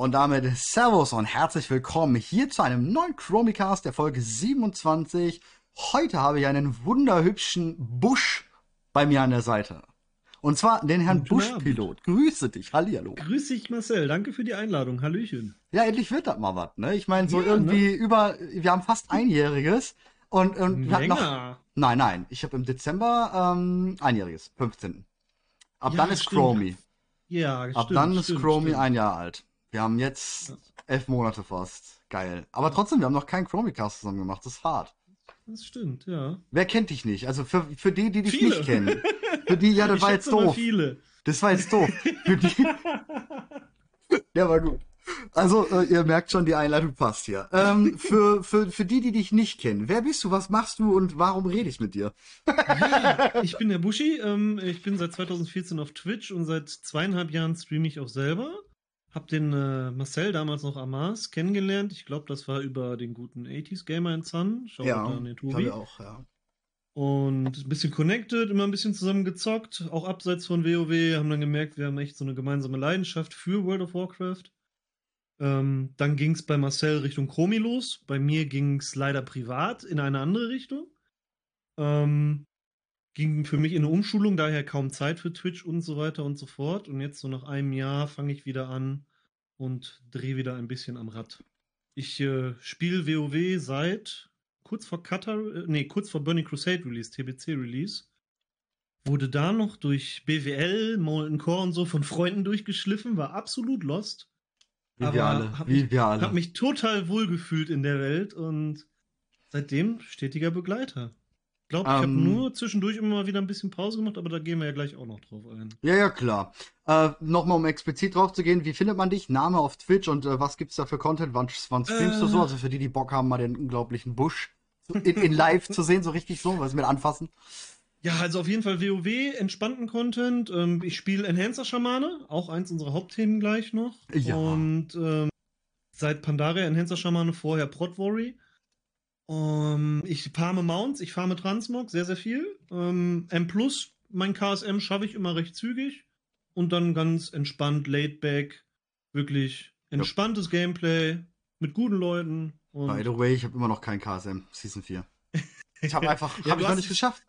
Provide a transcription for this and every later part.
Und damit Servus und herzlich willkommen hier zu einem neuen Chromicast der Folge 27. Heute habe ich einen wunderhübschen Busch bei mir an der Seite. Und zwar den Herrn Busch-Pilot. Grüße dich, hallihallo. Grüß dich, Marcel. Danke für die Einladung. Hallöchen. Ja, endlich wird das mal was, ne? Ich meine, so ja, irgendwie ne? über, wir haben fast einjähriges. Und, und wir hatten noch, nein, nein, ich habe im Dezember ähm, einjähriges, 15. Ab ja, dann ist Chromie. Ja, Ab stimmt, dann ist stimmt, Chromie stimmt. ein Jahr alt. Wir haben jetzt elf Monate fast. Geil. Aber trotzdem, wir haben noch keinen Chromicast zusammen gemacht. Das ist hart. Das stimmt, ja. Wer kennt dich nicht? Also für, für die, die dich viele. nicht kennen. Für die, ja, das ich war jetzt doof. Viele. Das war jetzt doof. Für die. Der war gut. Also, äh, ihr merkt schon, die Einleitung passt hier. Ähm, für, für, für die, die dich nicht kennen, wer bist du, was machst du und warum rede ich mit dir? Ja, ich bin der Bushi. Ähm, ich bin seit 2014 auf Twitch und seit zweieinhalb Jahren streame ich auch selber. Hab den äh, Marcel damals noch Amas kennengelernt. Ich glaube, das war über den guten 80s Gamer in Sun. Schau ja, an den Tobi. auch, ja. Und ein bisschen connected, immer ein bisschen zusammen gezockt, auch abseits von WoW, haben dann gemerkt, wir haben echt so eine gemeinsame Leidenschaft für World of Warcraft. Ähm, dann ging es bei Marcel Richtung Chromi los. Bei mir ging es leider privat in eine andere Richtung. Ähm, ging für mich in eine Umschulung, daher kaum Zeit für Twitch und so weiter und so fort. Und jetzt so nach einem Jahr fange ich wieder an und drehe wieder ein bisschen am Rad. Ich äh, spiele WoW seit kurz vor Cutter, äh, nee, kurz vor Burning Crusade Release, TBC Release. Wurde da noch durch BWL, Molten Core und so von Freunden durchgeschliffen, war absolut lost. Wie wir alle. Hab Wie mich, wir alle. Hab mich total wohlgefühlt in der Welt und seitdem stetiger Begleiter. Ich glaube, ich um, habe ähm. nur zwischendurch immer mal wieder ein bisschen Pause gemacht, aber da gehen wir ja gleich auch noch drauf ein. Ja, ja, klar. Äh, Nochmal, um explizit drauf zu gehen, wie findet man dich? Name auf Twitch und äh, was gibt's da für Content? Wann, wann streamst äh, du so? Also für die, die Bock haben, mal den unglaublichen Busch in, in live zu sehen, so richtig so, was mit anfassen. Ja, also auf jeden Fall WoW, entspannten Content. Ähm, ich spiele Enhancer-Schamane, auch eins unserer Hauptthemen gleich noch. Ja. Und ähm, seit Pandaria Enhancer-Schamane, vorher Protvory. Um, ich farme Mounts, ich farme Transmog, sehr, sehr viel. Ähm, M Plus, mein KSM schaffe ich immer recht zügig. Und dann ganz entspannt, laid back, wirklich entspanntes ja. Gameplay mit guten Leuten. By the way, ich habe immer noch kein KSM, Season 4. Ich habe einfach, ja, habe ich noch nicht geschafft.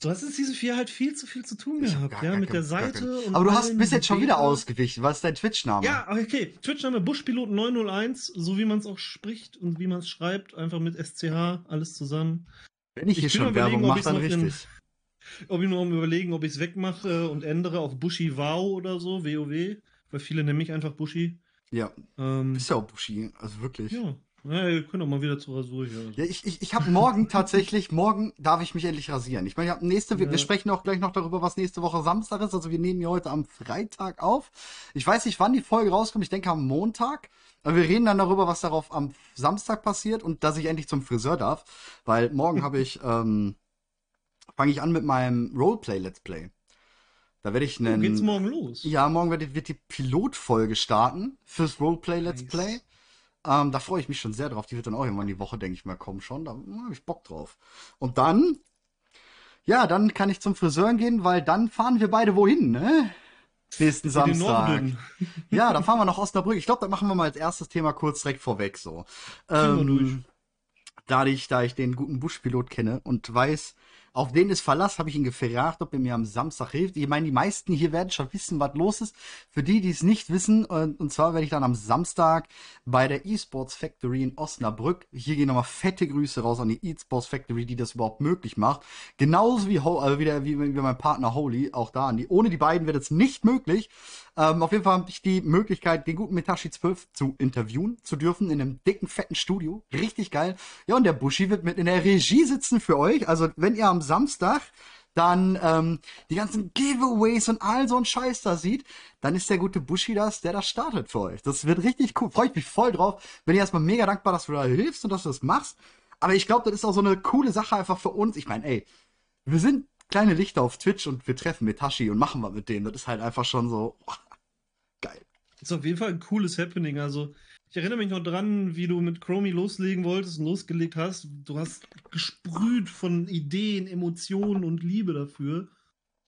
Du hast in Season 4 halt viel zu viel zu tun gehabt, ja, mit der Seite. Aber du hast bis jetzt schon wieder ausgewichen. Was ist dein Twitch-Name? Ja, okay. Twitch-Name Buschpilot 901, so wie man es auch spricht und wie man es schreibt. Einfach mit SCH, alles zusammen. Wenn ich, ich hier schon Werbung mache, dann richtig. In, ob ich nur um überlegen, ob ich es wegmache und ändere auf Bushi Wow oder so, WoW. Weil viele nennen mich einfach Bushi. Ja. Ähm, ist ja auch Bushi, also wirklich. Ja. Ja, ihr könnt auch mal wieder zur Rasur hier. Ja, ich ich, ich habe morgen tatsächlich, morgen darf ich mich endlich rasieren. Ich meine, nächste, ja. wir, wir sprechen auch gleich noch darüber, was nächste Woche Samstag ist. Also wir nehmen hier heute am Freitag auf. Ich weiß nicht, wann die Folge rauskommt. Ich denke am Montag. Aber wir reden dann darüber, was darauf am Samstag passiert und dass ich endlich zum Friseur darf. Weil morgen habe ich, ähm, fange ich an mit meinem Roleplay Let's Play. Da werde ich einen. Oh, geht's morgen los? Ja, morgen wird, wird die Pilotfolge starten fürs Roleplay Let's nice. Play. Ähm, da freue ich mich schon sehr drauf. Die wird dann auch irgendwann die Woche, denke ich mal, kommen schon. Da habe ich Bock drauf. Und dann, ja, dann kann ich zum Friseur gehen, weil dann fahren wir beide wohin, ne? Nächsten Samstag. ja, dann fahren wir nach Osnabrück. Ich glaube, da machen wir mal als erstes Thema kurz direkt vorweg so. Ähm, da ich, da ich den guten Buschpilot kenne und weiß, auf den ist Verlass, habe ich ihn gefragt, ob er mir am Samstag hilft. Ich meine, die meisten hier werden schon wissen, was los ist. Für die, die es nicht wissen, und zwar werde ich dann am Samstag bei der eSports Factory in Osnabrück, hier gehen nochmal fette Grüße raus an die eSports Factory, die das überhaupt möglich macht. Genauso wie, also wie, der, wie, wie mein Partner Holy, auch da an die. Ohne die beiden wäre das nicht möglich. Ähm, auf jeden Fall habe ich die Möglichkeit, den guten Metashi 12 zu interviewen zu dürfen in einem dicken, fetten Studio. Richtig geil. Ja, und der Bushi wird mit in der Regie sitzen für euch. Also, wenn ihr am Samstag dann ähm, die ganzen Giveaways und all so ein Scheiß da sieht, dann ist der gute Bushi das, der das startet für euch. Das wird richtig cool. Freue ich mich voll drauf. Bin ich erstmal mega dankbar, dass du da hilfst und dass du das machst. Aber ich glaube, das ist auch so eine coole Sache einfach für uns. Ich meine, ey, wir sind kleine Lichter auf Twitch und wir treffen Metashi und machen was mit dem. Das ist halt einfach schon so, Geil. Ist auf jeden Fall ein cooles Happening. Also, ich erinnere mich noch dran, wie du mit Chromie loslegen wolltest und losgelegt hast. Du hast gesprüht von Ideen, Emotionen und Liebe dafür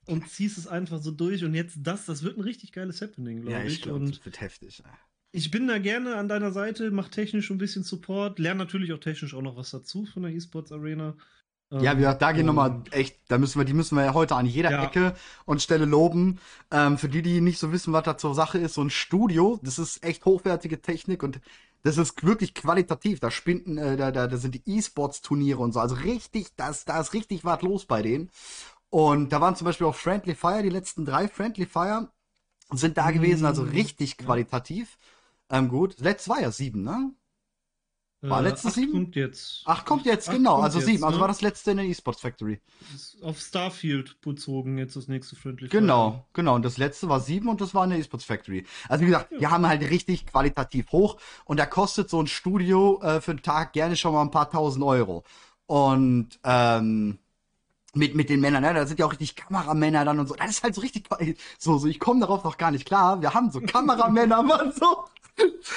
und ziehst es einfach so durch. Und jetzt das, das wird ein richtig geiles Happening, glaube ja, ich. ich glaub, und das wird heftig. ich bin da gerne an deiner Seite, mach technisch ein bisschen Support, lerne natürlich auch technisch auch noch was dazu von der E-Sports Arena. Ja, wir, da gehen nochmal echt, da müssen wir, die müssen wir ja heute an jeder Ja. Ecke und Stelle loben. Ähm, für die, die nicht so wissen, was da zur Sache ist, so ein Studio, das ist echt hochwertige Technik und das ist wirklich qualitativ. Da spinden, äh, da, da, da sind die E-Sports-Turniere und so. Also richtig, das, da ist richtig was los bei denen. Und da waren zum Beispiel auch Friendly Fire, die letzten drei Friendly Fire sind da gewesen, also Mm, richtig qualitativ. Ähm, gut. Letztes war ja sieben, ne? War letztes acht sieben? kommt jetzt. Ach, kommt jetzt, Acht genau, kommt also jetzt, sieben. Also ne? war das letzte in der E-Sports Factory. Auf Starfield bezogen jetzt das nächste Friendly Genau, genau. Und das letzte war sieben und das war in der eSports Factory. Also wie gesagt, wir haben halt richtig qualitativ hoch und da kostet so ein Studio äh, für einen Tag gerne schon mal ein paar tausend Euro. Und ähm, mit, mit den Männern, ne? da sind ja auch richtig Kameramänner dann und so. Das ist halt so richtig, so, so, ich komme darauf noch gar nicht klar. Wir haben so Kameramänner, Mann, so.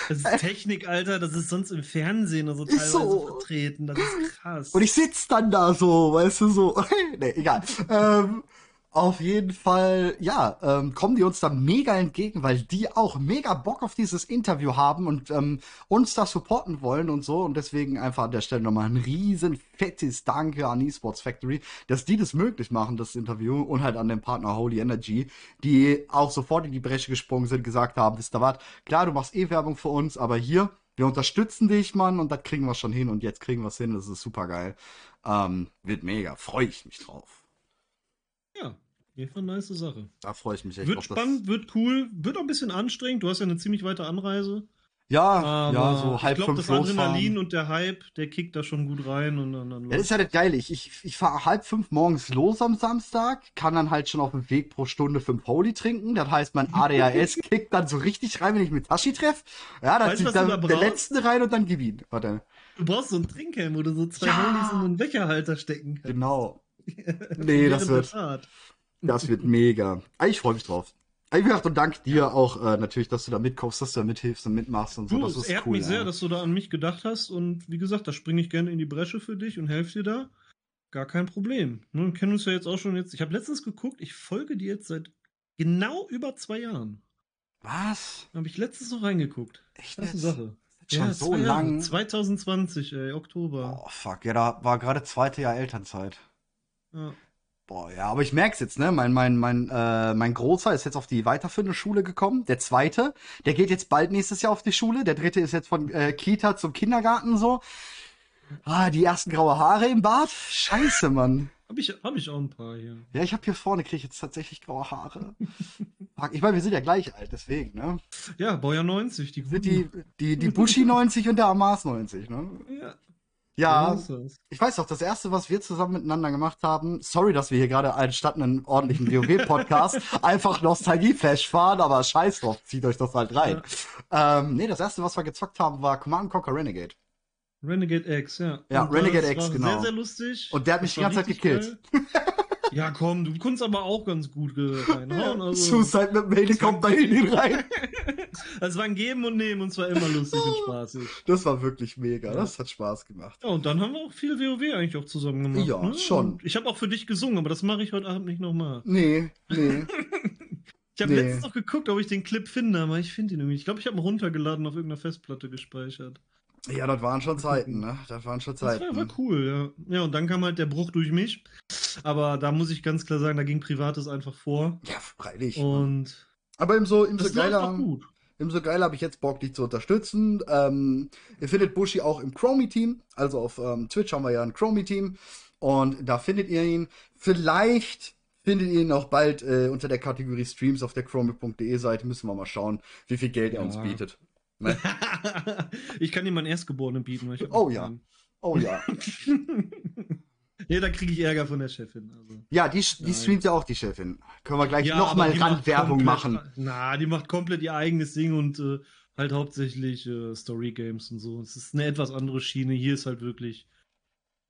Das ist Technik, Alter, das ist sonst im Fernsehen oder so teilweise so. vertreten. Das ist krass. Und ich sitz dann da so, weißt du, so. nee, egal. Ähm, auf jeden Fall, ja, ähm, kommen die uns da mega entgegen, weil die auch mega Bock auf dieses Interview haben und ähm, uns da supporten wollen und so. Und deswegen einfach an der Stelle nochmal ein riesen fettes Danke an eSports Factory, dass die das möglich machen, das Interview. Und halt an den Partner Holy Energy, die auch sofort in die Bresche gesprungen sind, gesagt haben, wisst ihr was, klar, du machst eh Werbung für uns, aber hier, wir unterstützen dich, Mann, und das kriegen wir schon hin. Und jetzt kriegen wir es hin, das ist super geil. Ähm, wird mega, freue ich mich drauf. Fall eine nice Sache. Da freue ich mich echt Wird spannend, wird cool, wird auch ein bisschen anstrengend. Du hast ja eine ziemlich weite Anreise. Ja, Aber ja, so halb ich glaube, fünf das Adrenalin losfahren. und der Hype, der kickt da schon gut rein und dann, dann Ja, das ist ja das Geile. Ich, ich, ich fahre halb fünf morgens los am Samstag, kann dann halt schon auf dem Weg pro Stunde fünf Holy trinken. Das heißt, mein ADHS kickt dann so richtig rein, wenn ich mit Tashi treffe. Ja, dann zieht dann da der letzte rein und dann gib ihn. Warte. Du brauchst so einen Trinkhelm, wo du so zwei Ja. Holis in einen Becherhalter stecken kannst. Genau. Nee, das wird, Fahrt. Das wird mega. Ich freue mich drauf. Wie gesagt, und dank dir auch äh, natürlich, dass du da mitkaufst, dass du da mithilfst und mitmachst und so. Du, das es ist ehrt cool. mich sehr, ja. dass du da an mich gedacht hast und wie gesagt, da springe ich gerne in die Bresche für dich und helfe dir da. Gar kein Problem. Ne, wir kennen uns ja jetzt auch schon jetzt. Ich habe letztens geguckt, ich folge dir jetzt seit genau über zwei Jahren. Was? Da habe ich letztens noch reingeguckt. Echt Das ist eine Sache. Schon so zwei Jahre. lang? 2020, ey, Oktober. Oh, fuck. Ja, da war gerade zweite Jahr Elternzeit. Ja. Boah, ja, aber ich merk's jetzt, ne? Mein, mein, mein, äh, mein Großer ist jetzt auf die weiterführende Schule gekommen. Der zweite, der geht jetzt bald nächstes Jahr auf die Schule. Der dritte ist jetzt von äh, Kita zum Kindergarten so. Ah, die ersten graue Haare im Bart. Scheiße, Mann. Hab ich, hab ich auch ein paar hier. Ja, ich habe hier vorne krieg ich jetzt tatsächlich graue Haare. Ich meine, wir sind ja gleich alt, deswegen, ne? Ja, Baujahr 90, die Sind die, die, die Bushi 90 und der Amas 90, ne? Ja, Ja. Ich weiß doch, das erste, was wir zusammen miteinander gemacht haben, sorry, dass wir hier gerade anstatt einen ordentlichen WoW-Podcast einfach Nostalgie-Flash fahren, aber scheiß drauf, zieht euch das halt rein. Ähm, nee, das erste, was wir gezockt haben, war Command Conquer Renegade. Renegade X, ja. Ja, Und Renegade das X, genau. Sehr, sehr lustig. Und der hat mich die ganze Zeit geil. Ja, komm, du kannst aber auch ganz gut reinhauen. Also, Suicide mit dem Helikopter in ihn rein. es war ein Geben und Nehmen und zwar immer lustig und spaßig. Das war wirklich mega, das hat Spaß gemacht. Ja, und dann haben wir auch viel WoW eigentlich auch zusammen gemacht. Ja, ne? schon. Und ich habe auch für dich gesungen, aber das mache ich heute Abend nicht nochmal. Nee, nee. Ich habe Nee. letztens noch geguckt, ob ich den Clip finde, aber ich finde ihn irgendwie. Ich glaube, ich habe ihn runtergeladen auf irgendeiner Festplatte gespeichert. Ja, das waren schon Zeiten, ne? Das waren schon Das war, Zeiten. war cool, ja. Ja, und dann kam halt der Bruch durch mich. Aber da muss ich ganz klar sagen, da ging Privates einfach vor. Ja, freilich. Und Aber ebenso, ebenso das läuft geiler. gut. Umso geiler habe ich jetzt Bock, dich zu unterstützen. Ähm, ihr findet Bushi auch im Chromie-Team. Also auf ähm, Twitch haben wir ja ein Chromie-Team. Und da findet ihr ihn. Vielleicht findet ihr ihn auch bald äh, unter der Kategorie Streams auf der chromie.de Seite. Müssen wir mal schauen, wie viel Geld er uns Ja. bietet. Ne? ich kann ihm meinen Erstgeborenen bieten. Weil ich hab Oh ja. Oh ja. nee, da kriege ich Ärger von der Chefin. Also. Ja, die, die Nein. streamt ja auch die Chefin. Können wir gleich Ja, nochmal Randwerbung machen. Na, die macht komplett ihr eigenes Ding und äh, halt hauptsächlich äh, Story Games und so. Es ist eine etwas andere Schiene. Hier ist halt wirklich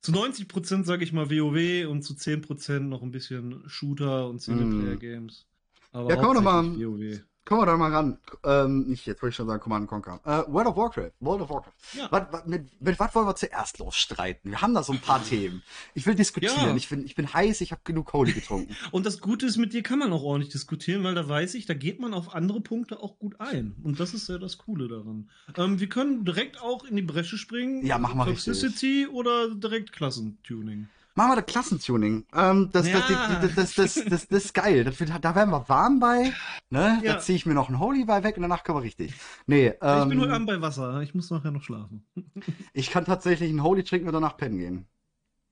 zu 90% sage ich mal WoW und zu 10% noch ein bisschen Shooter und Singleplayer Games. Aber Ja, komm doch mal- WoW. Kommen wir da mal ran. Ähm, nicht jetzt, wollte ich schon sagen, Command Conquer. Äh, World of Warcraft. World of Warcraft. Ja. Was, was, mit, mit was wollen wir zuerst losstreiten? Wir haben da so ein paar Themen. Ich will diskutieren. Ja. Ich, bin, ich bin heiß, ich habe genug Holy getrunken. Und das Gute ist, mit dir kann man auch ordentlich diskutieren, weil da weiß ich, da geht man auf andere Punkte auch gut ein. Und das ist ja das Coole daran. Ähm, wir können direkt auch in die Bresche springen. Ja, machen wir Toxicity oder direkt Klassentuning. Machen wir das Klassentuning. Ähm, das, ja. das, das, das, das, das, ist geil. Das, da werden wir warm bei. Ne? Ja. Da ziehe ich mir noch einen Holy bei weg und danach können wir richtig. Nee, ähm, ich bin heute Abend bei Wasser. Ich muss nachher noch schlafen. ich kann tatsächlich einen Holy trinken und danach pennen gehen.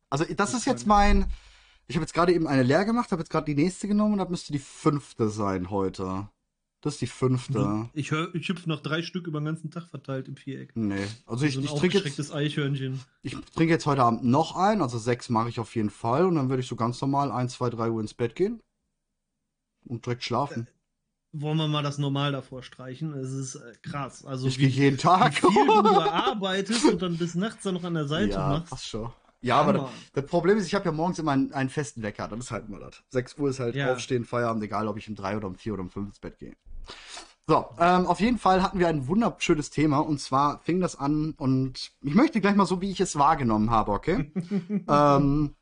Also, das, das ist jetzt mein. Ich habe jetzt gerade eben eine leer gemacht, habe jetzt gerade die nächste genommen und das müsste die fünfte sein heute. Das ist die fünfte. Ich, hör, ich hüpfe noch drei Stück über den ganzen Tag verteilt im Viereck. Nee, also ich, so ich trinke jetzt. Eichhörnchen. Ich trinke jetzt heute Abend noch ein, also sechs mache ich auf jeden Fall und dann werde ich so ganz normal ein, zwei, drei Uhr ins Bett gehen und direkt schlafen. Äh, wollen wir mal das normal davor streichen? Es ist äh, krass. Also ich gehe jeden Tag. Wie viel du arbeitest und dann bis nachts dann noch an der Seite ja, machst. Passt schon. Ja, aber das, Problem ist, ich habe ja morgens immer einen, einen, festen Wecker. Das ist halt immer das. 6 Uhr ist halt ja. aufstehen, Feierabend, egal ob ich um drei oder um vier oder um fünf ins Bett gehe. So, ähm, auf jeden Fall hatten wir ein wunderschönes Thema und zwar fing das an und ich möchte gleich mal so, wie ich es wahrgenommen habe, okay? ähm,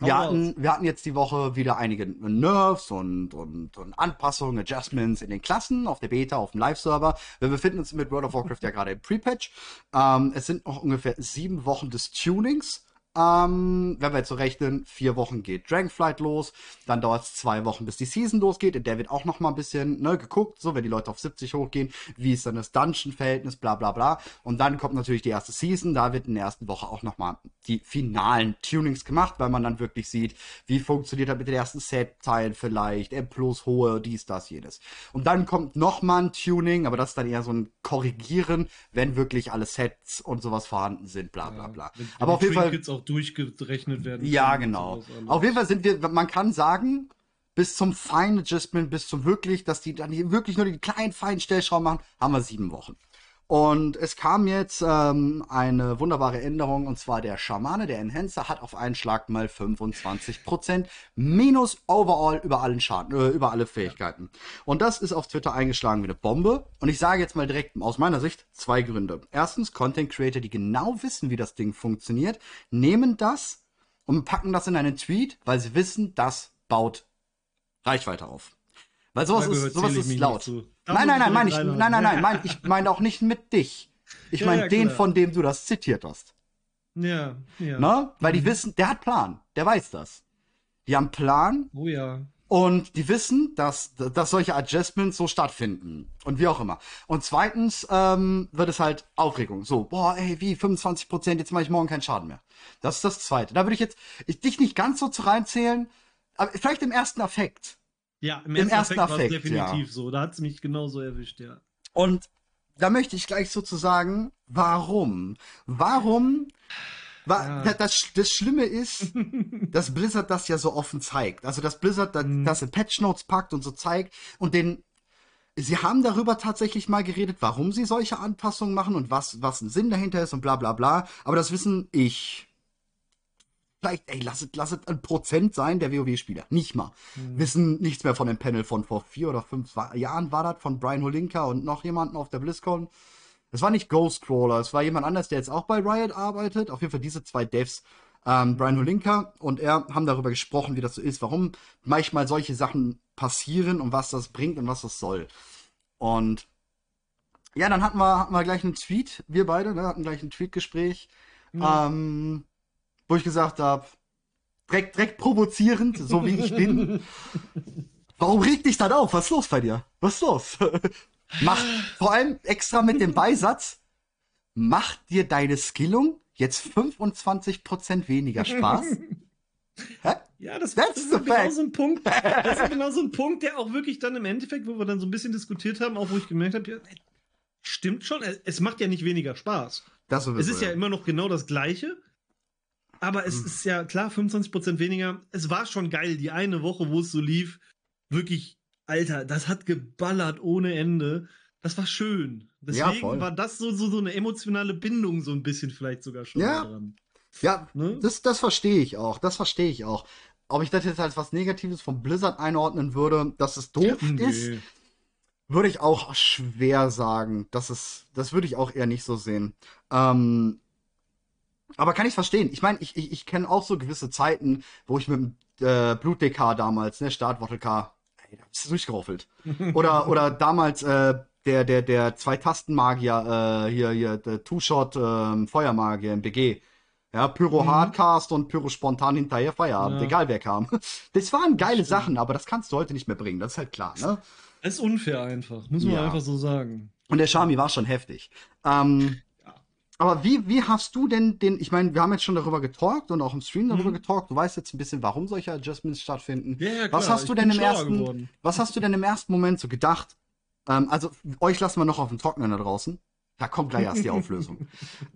wir, hatten, wir hatten jetzt die Woche wieder einige Nerves und, und, und Anpassungen, Adjustments in den Klassen, auf der Beta, auf dem Live-Server. Wir befinden uns mit World of Warcraft ja gerade im Pre-Patch. Ähm, es sind noch ungefähr sieben Wochen des Tunings. Ähm, wenn wir jetzt so rechnen, vier Wochen geht Dragonflight los, dann dauert es zwei Wochen, bis die Season losgeht. In der wird auch noch mal ein bisschen ne, geguckt, so wenn die Leute auf 70 hochgehen, wie ist dann das Dungeon-Verhältnis, bla bla bla. Und dann kommt natürlich die erste Season, da wird in der ersten Woche auch noch mal die finalen Tunings gemacht, weil man dann wirklich sieht, wie funktioniert das mit den ersten Set-Teilen vielleicht, M plus hohe, dies, das, jenes. Und dann kommt noch mal ein Tuning, aber das ist dann eher so ein Korrigieren, wenn wirklich alle Sets und sowas vorhanden sind, bla bla bla. Ja, aber auf jeden Fall auch durchgerechnet werden. Ja, genau. Auf jeden Fall sind wir, man kann sagen, bis zum Fine Adjustment, bis zum wirklich, dass die dann hier wirklich nur die kleinen feinen Stellschrauben machen, haben wir sieben Wochen. Und es kam jetzt ähm, eine wunderbare Änderung, und zwar der Schamane, der Enhancer, hat auf einen Schlag mal 25% minus overall über allen Schaden, äh, über alle Fähigkeiten. Und das ist auf Twitter eingeschlagen wie eine Bombe. Und ich sage jetzt mal direkt aus meiner Sicht zwei Gründe. Erstens, Content Creator, die genau wissen, wie das Ding funktioniert, nehmen das und packen das in einen Tweet, weil sie wissen, das baut Reichweite auf. Weil sowas ist, sowas ist laut. Nein, nein, nein, mein ich, nein, nein, nein, mein, ich meine auch nicht mit dich. Ich meine ja, den, klar. von dem du das zitiert hast. Ja, ja. Ne? Weil die mhm. wissen, der hat Plan. Der weiß das. Die haben Plan. Oh ja. Und die wissen, dass, dass solche Adjustments so stattfinden. Und wie auch immer. Und zweitens ähm, wird es halt Aufregung. So, boah, ey, wie 25 Prozent, jetzt mache ich morgen keinen Schaden mehr. Das ist das Zweite. Da würde ich jetzt ich, dich nicht ganz so zu reinzählen, aber vielleicht im ersten Affekt. Ja, im, Im ersten, ersten Affekt, definitiv ja. so. Da hat es mich genauso erwischt, ja. Und da möchte ich gleich sozusagen, warum? Warum? Wa ja. das, das Schlimme ist, dass Blizzard das ja so offen zeigt. Also, dass Blizzard das, mhm. das in Patch Notes packt und so zeigt und den Sie haben darüber tatsächlich mal geredet, warum sie solche Anpassungen machen und was, was ein Sinn dahinter ist und bla bla bla. Aber das wissen ich vielleicht, ey, lasst, lasst ein Prozent sein der WoW-Spieler. Nicht mal. Mhm. Wissen nichts mehr von dem Panel von vor vier oder fünf Jahren war das, von Brian Holinka und noch jemanden auf der BlizzCon. Es war nicht Ghostcrawler, es war jemand anders, der jetzt auch bei Riot arbeitet. Auf jeden Fall diese zwei Devs, ähm, Brian Holinka und er haben darüber gesprochen, wie das so ist, warum manchmal solche Sachen passieren und was das bringt und was das soll. Und ja, dann hatten wir, hatten wir gleich einen Tweet, wir beide, ne, hatten gleich ein Tweetgespräch. Mhm. Ähm, wo ich gesagt habe, direkt, direkt provozierend, so wie ich bin. Warum regt dich das auf? Was ist los bei dir? Was ist los? Macht vor allem extra mit dem Beisatz, macht dir deine Skillung jetzt 25% weniger Spaß? Hä? Ja, das, das ist genau so ein Punkt. Das ist genau so ein Punkt, der auch wirklich dann im Endeffekt, wo wir dann so ein bisschen diskutiert haben, auch wo ich gemerkt habe, ja, stimmt schon, es macht ja nicht weniger Spaß. Das sowieso, es ist ja. ja immer noch genau das Gleiche. Aber es hm. ist ja klar, 25% weniger. Es war schon geil, die eine Woche, wo es so lief. Wirklich, Alter, das hat geballert ohne Ende. Das war schön. Deswegen ja, war das so, so, so eine emotionale Bindung, so ein bisschen vielleicht sogar schon ja. dran. Ja, ne? das, das verstehe ich auch. Das verstehe ich auch. Ob ich das jetzt als was Negatives von Blizzard einordnen würde, dass es doof ja, ist, Würde ich auch schwer sagen. Das ist, das würde ich auch eher nicht so sehen. Ähm, aber kann ich verstehen. Ich meine, ich, ich, ich kenne auch so gewisse Zeiten, wo ich mit dem äh, Blut-DK damals, ne, Startwottel-K, ey, da bist du durchgeroffelt. oder, oder damals, äh, der, der, der Zwei-Tasten-Magier, äh, hier, hier, der Two-Shot, ähm, Feuermagier im BG. Ja, Pyro Mhm. Hardcast und Pyro spontan hinterher Feierabend, Ja. egal wer kam. Das waren geile stimmt. Sachen, aber das kannst du heute nicht mehr bringen, das ist halt klar, ne? Das ist unfair einfach, muss man Ja. einfach so sagen. Und der Shami war schon heftig. Ähm. Aber wie, wie hast du denn den, ich meine, wir haben jetzt schon darüber getalkt und auch im Stream darüber Mhm. getalkt. Du weißt jetzt ein bisschen, warum solche Adjustments stattfinden. Ja, ja, Was klar, hast du denn im ersten, geworden. was hast du denn im ersten Moment so gedacht? Ähm, also, euch lassen wir noch auf dem Trocknen da draußen. Da kommt gleich erst die Auflösung.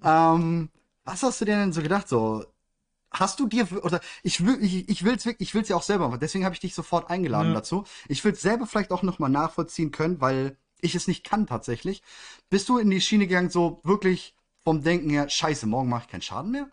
ähm, was hast du denn so gedacht? So, hast du dir, oder ich will, ich, ich will's wirklich, ich will's ja auch selber, machen, deswegen habe ich dich sofort eingeladen Ja. dazu. Ich will's selber vielleicht auch nochmal nachvollziehen können, weil ich es nicht kann tatsächlich. Bist du in die Schiene gegangen, so wirklich vom Denken her, scheiße, morgen mache ich keinen Schaden mehr?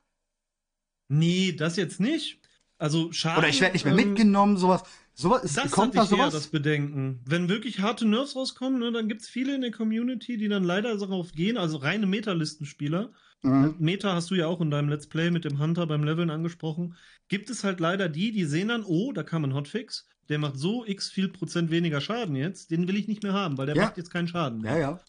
Nee, das jetzt nicht. Also schade. Oder ich werde nicht mehr ähm, mitgenommen, sowas. Sowas, ist, Das kommt hatte da ich eher sowas? das Bedenken. Wenn wirklich harte Nerfs rauskommen, ne, dann gibt es viele in der Community, die dann leider darauf gehen, also reine Meta-Listenspieler. Mhm. Meta hast du ja auch in deinem Let's Play mit dem Hunter beim Leveln angesprochen. Gibt es halt leider die, die sehen dann, oh, da kam ein Hotfix, der macht so x viel Prozent weniger Schaden jetzt, den will ich nicht mehr haben, weil der Ja. macht jetzt keinen Schaden mehr. Ja, ja.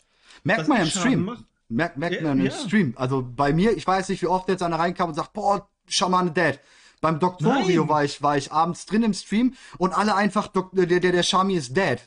Merkt man ja im Schaden Stream. mach. Merkt, merkt Ja, man im ja. Stream. Also bei mir, ich weiß nicht, wie oft jetzt einer reinkam und sagt, boah, Schamane Dead. Beim Doktorio Nein. war ich, war ich abends drin im Stream und alle einfach, Dok der, der, der Shami ist dead.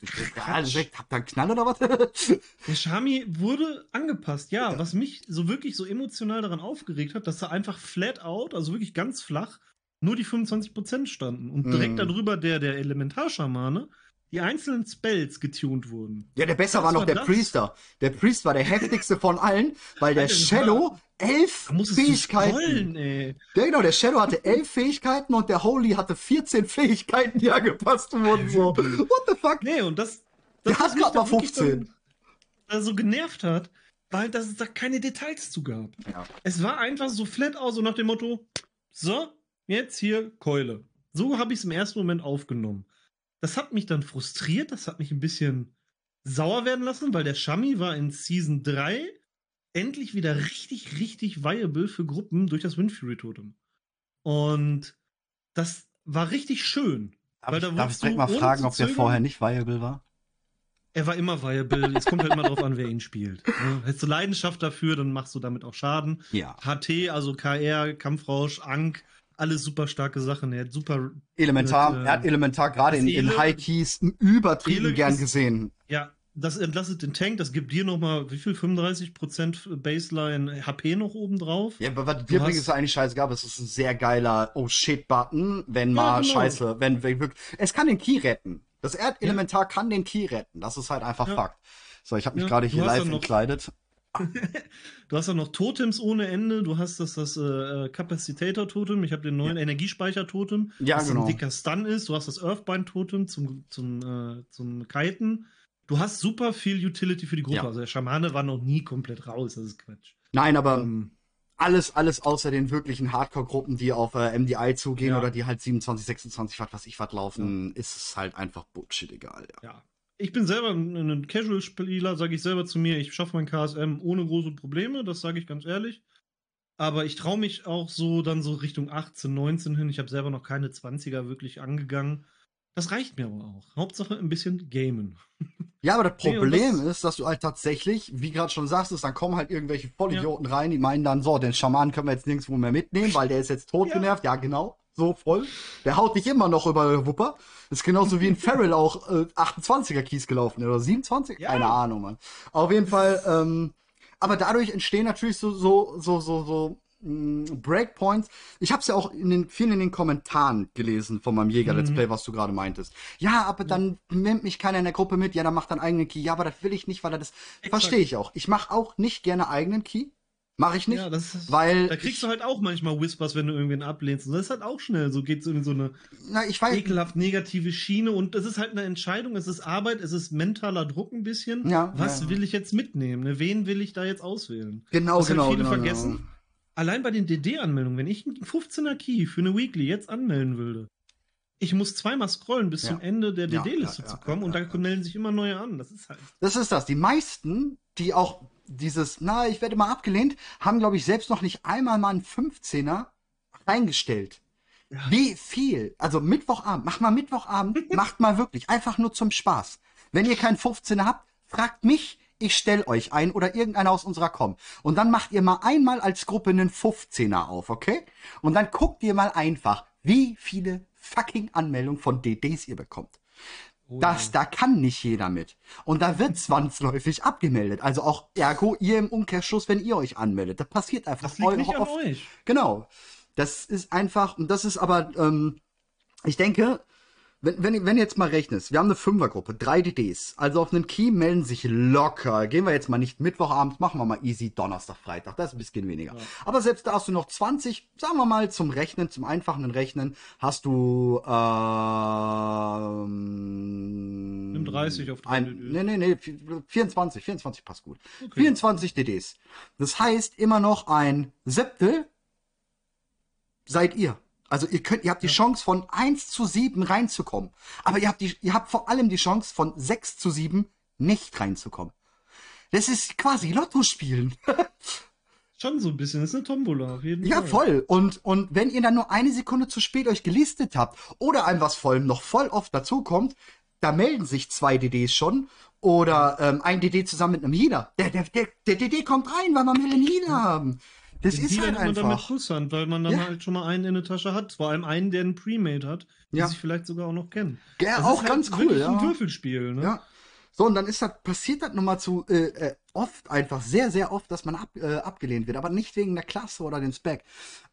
Direkt, habt ihr einen Knall oder was? Der Shami wurde angepasst, ja, Was mich so wirklich so emotional daran aufgeregt hat, dass da einfach flat out, also wirklich ganz flach, nur die 25% standen. Und direkt Mhm. darüber der, der Elementarschamane, die einzelnen Spells getunt wurden. ja, der besser war noch war der das. Priester. Der Priest war der heftigste von allen, weil der Shadow elf Fähigkeiten. scrollen, ey. Ja, genau, der Shadow hatte elf Fähigkeiten und der Holy hatte 14 Fähigkeiten, die angepasst wurden. So, what the fuck? Nee, und das. Der das hat mich grad da mal wirklich 15. Dann, äh, so genervt hat, weil dass es da keine Details zu gab. Ja. Es war einfach so flat aus, so nach dem Motto: So, jetzt hier Keule. So habe ich es im ersten Moment aufgenommen. Das hat mich dann frustriert, das hat mich ein bisschen sauer werden lassen, weil der Shami war in Season 3 endlich wieder richtig, richtig viable für Gruppen durch das Windfury Totem. Und das war richtig schön. Darf Weil ich, darf ich direkt mal fragen, ob der vorher nicht viable war? Er war immer viable. Es kommt halt immer drauf an, wer ihn spielt. Ne? Hättest du Leidenschaft dafür, dann machst du damit auch Schaden. Ja. HT, also KR, Kampfrausch, Ank, alles super starke Sachen. Er hat super, Elementar, äh, er hat Elementar gerade in, in High Keys übertrieben Ele gern gesehen. ja, das entlastet den Tank, das gibt dir nochmal, wie viel, 35% Baseline HP noch oben drauf. Ja, aber was dir bringt, hast- ist eigentlich scheißegal, aber es ist ein sehr geiler Oh shit Button, wenn Ja, mal genau. scheiße, wenn, wenn wirklich, es kann den Key retten. Das Erdelementar kann den Key retten. Das ist halt einfach Ja. Fakt. So, ich habe mich Ja, gerade hier live entkleidet. Du hast dann noch Totems ohne Ende, du hast das, das äh, Capacitator-Totem, ich habe den neuen Energiespeicher-Totem, Ja, was genau. ein dicker Stun ist, du hast das Earthbind-Totem zum, zum, äh, zum Kiten. Du hast super viel Utility für die Gruppe. Ja. Also der Schamane war noch nie komplett raus, das ist Quatsch. Nein, aber Ähm, alles, alles außer den wirklichen Hardcore-Gruppen, die auf äh, MDI zugehen Ja. oder die halt 27, 26 Watt, was ich Watt laufen, ist es halt einfach Bullshit egal. Ja. Ja. Ich bin selber ein Casual-Spieler, sage ich selber zu mir. Ich schaffe mein KSM ohne große Probleme, das sage ich ganz ehrlich. Aber ich traue mich auch so dann so Richtung 18, 19 hin. Ich habe selber noch keine 20er wirklich angegangen. Das reicht mir aber auch. Hauptsache ein bisschen gamen. Ja, aber das Nee, Problem das- ist, dass du halt tatsächlich, wie gerade schon sagst, ist, dann kommen halt irgendwelche Vollidioten rein, die meinen dann, so, den Schaman können wir jetzt nirgendwo mehr mitnehmen, weil der ist jetzt tot Ja. genervt. Ja, genau, so voll. Der haut dich immer noch über die Wupper. Das ist genauso wie ein Farrell auch äh, 28er Kies gelaufen oder 27? Ja. Keine Ahnung, Mann. Auf jeden Fall, ähm, aber dadurch entstehen natürlich so, so, so, so, so mh, Breakpoints. Ich habe es ja auch in den vielen in den Kommentaren gelesen von meinem Jäger Let's Mhm. Play, was du gerade meintest. Ja, aber dann nimmt mich keiner in der Gruppe mit. Ja, dann macht dann eigenen Key. Ja, aber das will ich nicht, weil er das verstehe ich auch. Ich mache auch nicht gerne eigenen Key. Mache ich nicht, Ja, das ist, weil da kriegst ich, du halt auch manchmal Whispers, wenn du irgendwen ablehnst. Und das ist halt auch schnell. So geht es in so eine na, ich weiß, ekelhaft negative Schiene. Und das ist halt eine Entscheidung. Es ist Arbeit, es ist mentaler Druck ein bisschen. Ja, Was ja. will ich jetzt mitnehmen? Ne? Wen will ich da jetzt auswählen? genau, halt genau, viele genau, vergessen. Genau. Allein bei den DD-Anmeldungen, wenn ich einen 15er Key für eine Weekly jetzt anmelden würde, ich muss zweimal scrollen bis Ja. zum Ende der DD-Liste zu kommen und da melden sich immer neue an. Das ist halt. Das ist das. Die meisten, die auch dieses, na, ich werde mal abgelehnt, haben, glaube ich, selbst noch nicht einmal mal einen 15er reingestellt. Ja. Wie viel? Also Mittwochabend, macht mal Mittwochabend, macht mal wirklich, einfach nur zum Spaß. Wenn ihr keinen 15er habt, fragt mich, ich stell euch ein oder irgendeiner aus unserer Com. Und dann macht ihr mal einmal als Gruppe einen 15er auf, okay? Und dann guckt ihr mal einfach, wie viele fucking Anmeldungen von DDs ihr bekommt. Oh, Das, da kann nicht jeder mit. Und da wird zwangsläufig abgemeldet. Also auch ergo ihr im Umkehrschluss, wenn ihr euch anmeldet. Das passiert einfach. Das liegt nicht an oft. euch. Genau. Das ist einfach, und das ist aber, ähm, ich denke, wenn, wenn, wenn jetzt mal rechnest, wir haben eine Fünfergruppe, drei DDs, also auf einen Key melden sich locker. Gehen wir jetzt mal nicht Mittwochabend, machen wir mal easy Donnerstag, Freitag, das ist ein bisschen weniger. Ja. Aber selbst da hast du noch 20, sagen wir mal zum Rechnen, zum einfachen Rechnen, hast du ähm, Nimm 30 auf drei ein, DDs. Nee, nee, nee, 24, 24 passt gut. Okay. 24 DDs. Das heißt immer noch ein Siebtel seid ihr. Also ihr könnt, ihr habt die Ja. Chance von 1 zu 7 reinzukommen. Aber ihr habt die, ihr habt vor allem die Chance von 6 zu 7 nicht reinzukommen. Das ist quasi Lotto spielen. Schon so ein bisschen. Das ist eine Tombola, auf jeden Ja, Fall. voll. Und, und wenn ihr dann nur eine Sekunde zu spät euch gelistet habt oder einem was voll noch voll oft dazukommt, da melden sich zwei DDs schon oder ähm, ein DD zusammen mit einem Healer. Der, der, der, der DD kommt rein, weil wir einen Healer haben. Das Den ist halt nimmt man dann mit einfach. Kusshand, weil man dann Ja. halt schon mal einen in der Tasche hat. Vor allem einen, der einen Premade hat, die Ja. sich vielleicht sogar auch noch kennen. Ja, Das auch ist halt ganz cool, wirklich ja. ein Würfelspiel, ne? Ja. So, und dann ist das, passiert das nochmal zu äh, äh, oft, einfach sehr, sehr oft, dass man ab, äh, abgelehnt wird, aber nicht wegen der Klasse oder dem Spec.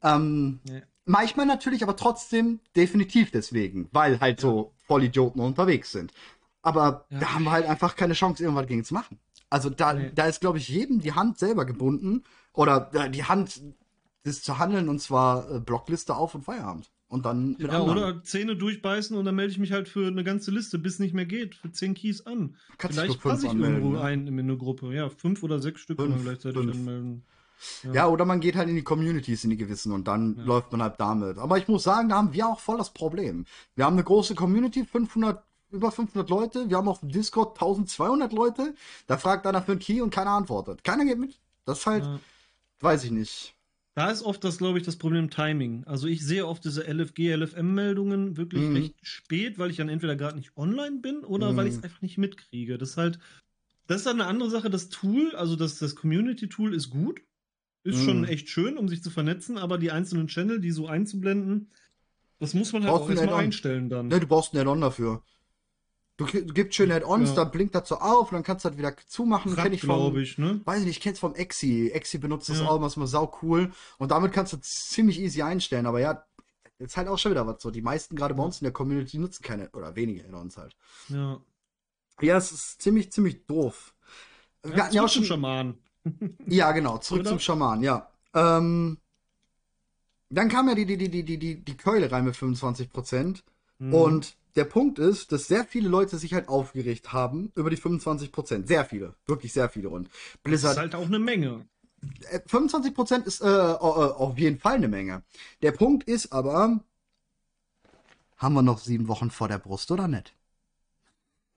Ähm, Ja. Manchmal natürlich, aber trotzdem definitiv deswegen, weil halt so Vollidioten unterwegs sind. Aber Ja. da haben wir halt einfach keine Chance, irgendwas gegen zu machen. Also da, Nee. da ist, glaube ich, jedem die Hand selber gebunden oder äh, die Hand das zu handeln und zwar äh, Blockliste auf und Feierabend. Und dann mit Ja, anderen. oder Zähne durchbeißen und dann melde ich mich halt für eine ganze Liste, bis nicht mehr geht, für 10 Keys an. Kannst Vielleicht passe ich anmelden, irgendwo ne? ein in eine Gruppe. Ja, fünf oder sechs Stück kann man gleichzeitig fünf. anmelden. Ja, oder man geht halt in die Communities, in die gewissen und dann Ja. läuft man halt damit. Aber ich muss sagen, da haben wir auch voll das Problem. Wir haben eine große Community, 500, über 500 Leute. Wir haben auf dem Discord 1200 Leute. Da fragt einer für einen Key und keiner antwortet. Keiner geht mit. Das ist halt, Ja. Weiß ich nicht. Da ist oft das, glaube ich, das Problem Timing. Also ich sehe oft diese LFG, LFM-Meldungen wirklich Mhm. recht spät, weil ich dann entweder gerade nicht online bin oder weil ich es Mhm. einfach nicht mitkriege. Das ist halt, das ist dann eine andere Sache. Das Tool, also das, das Community-Tool ist gut. Ist Mhm. schon echt schön, um sich zu vernetzen, aber die einzelnen Channel, die so einzublenden, das muss man halt Brauchst auch ein erstmal einstellen dann. Ne, du brauchst ein Add-on dafür. Du, gibst schön Add-ons, Ja. dann blinkt das so auf und dann kannst du das wieder zumachen. Kenn ich vom, glaube ich, ne? weiß ich nicht, ich kenn's vom Exi. Exi benutzt das Ja. auch, was immer sau cool. Und damit kannst du ziemlich easy einstellen. Aber ja, ist halt auch schon wieder was so. Die meisten, gerade bei uns in der Community, nutzen keine oder wenige Add-ons halt. Ja. Ja, es ist ziemlich, ziemlich doof. Wir ja hatten ja auch schon. Schaman. Ja, genau, zurück Oder? zum Schaman, ja. Ähm, dann kam ja die, die, die, die, die, die, die Keule rein mit 25%. Mhm. Und der Punkt ist, dass sehr viele Leute sich halt aufgeregt haben über die 25%. Sehr viele. Wirklich sehr viele. Und das Blizzard ist halt auch eine Menge. äh, 25% ist äh, äh, auf jeden Fall eine Menge. Der Punkt ist aber, haben wir noch sieben Wochen vor der Brust oder nicht?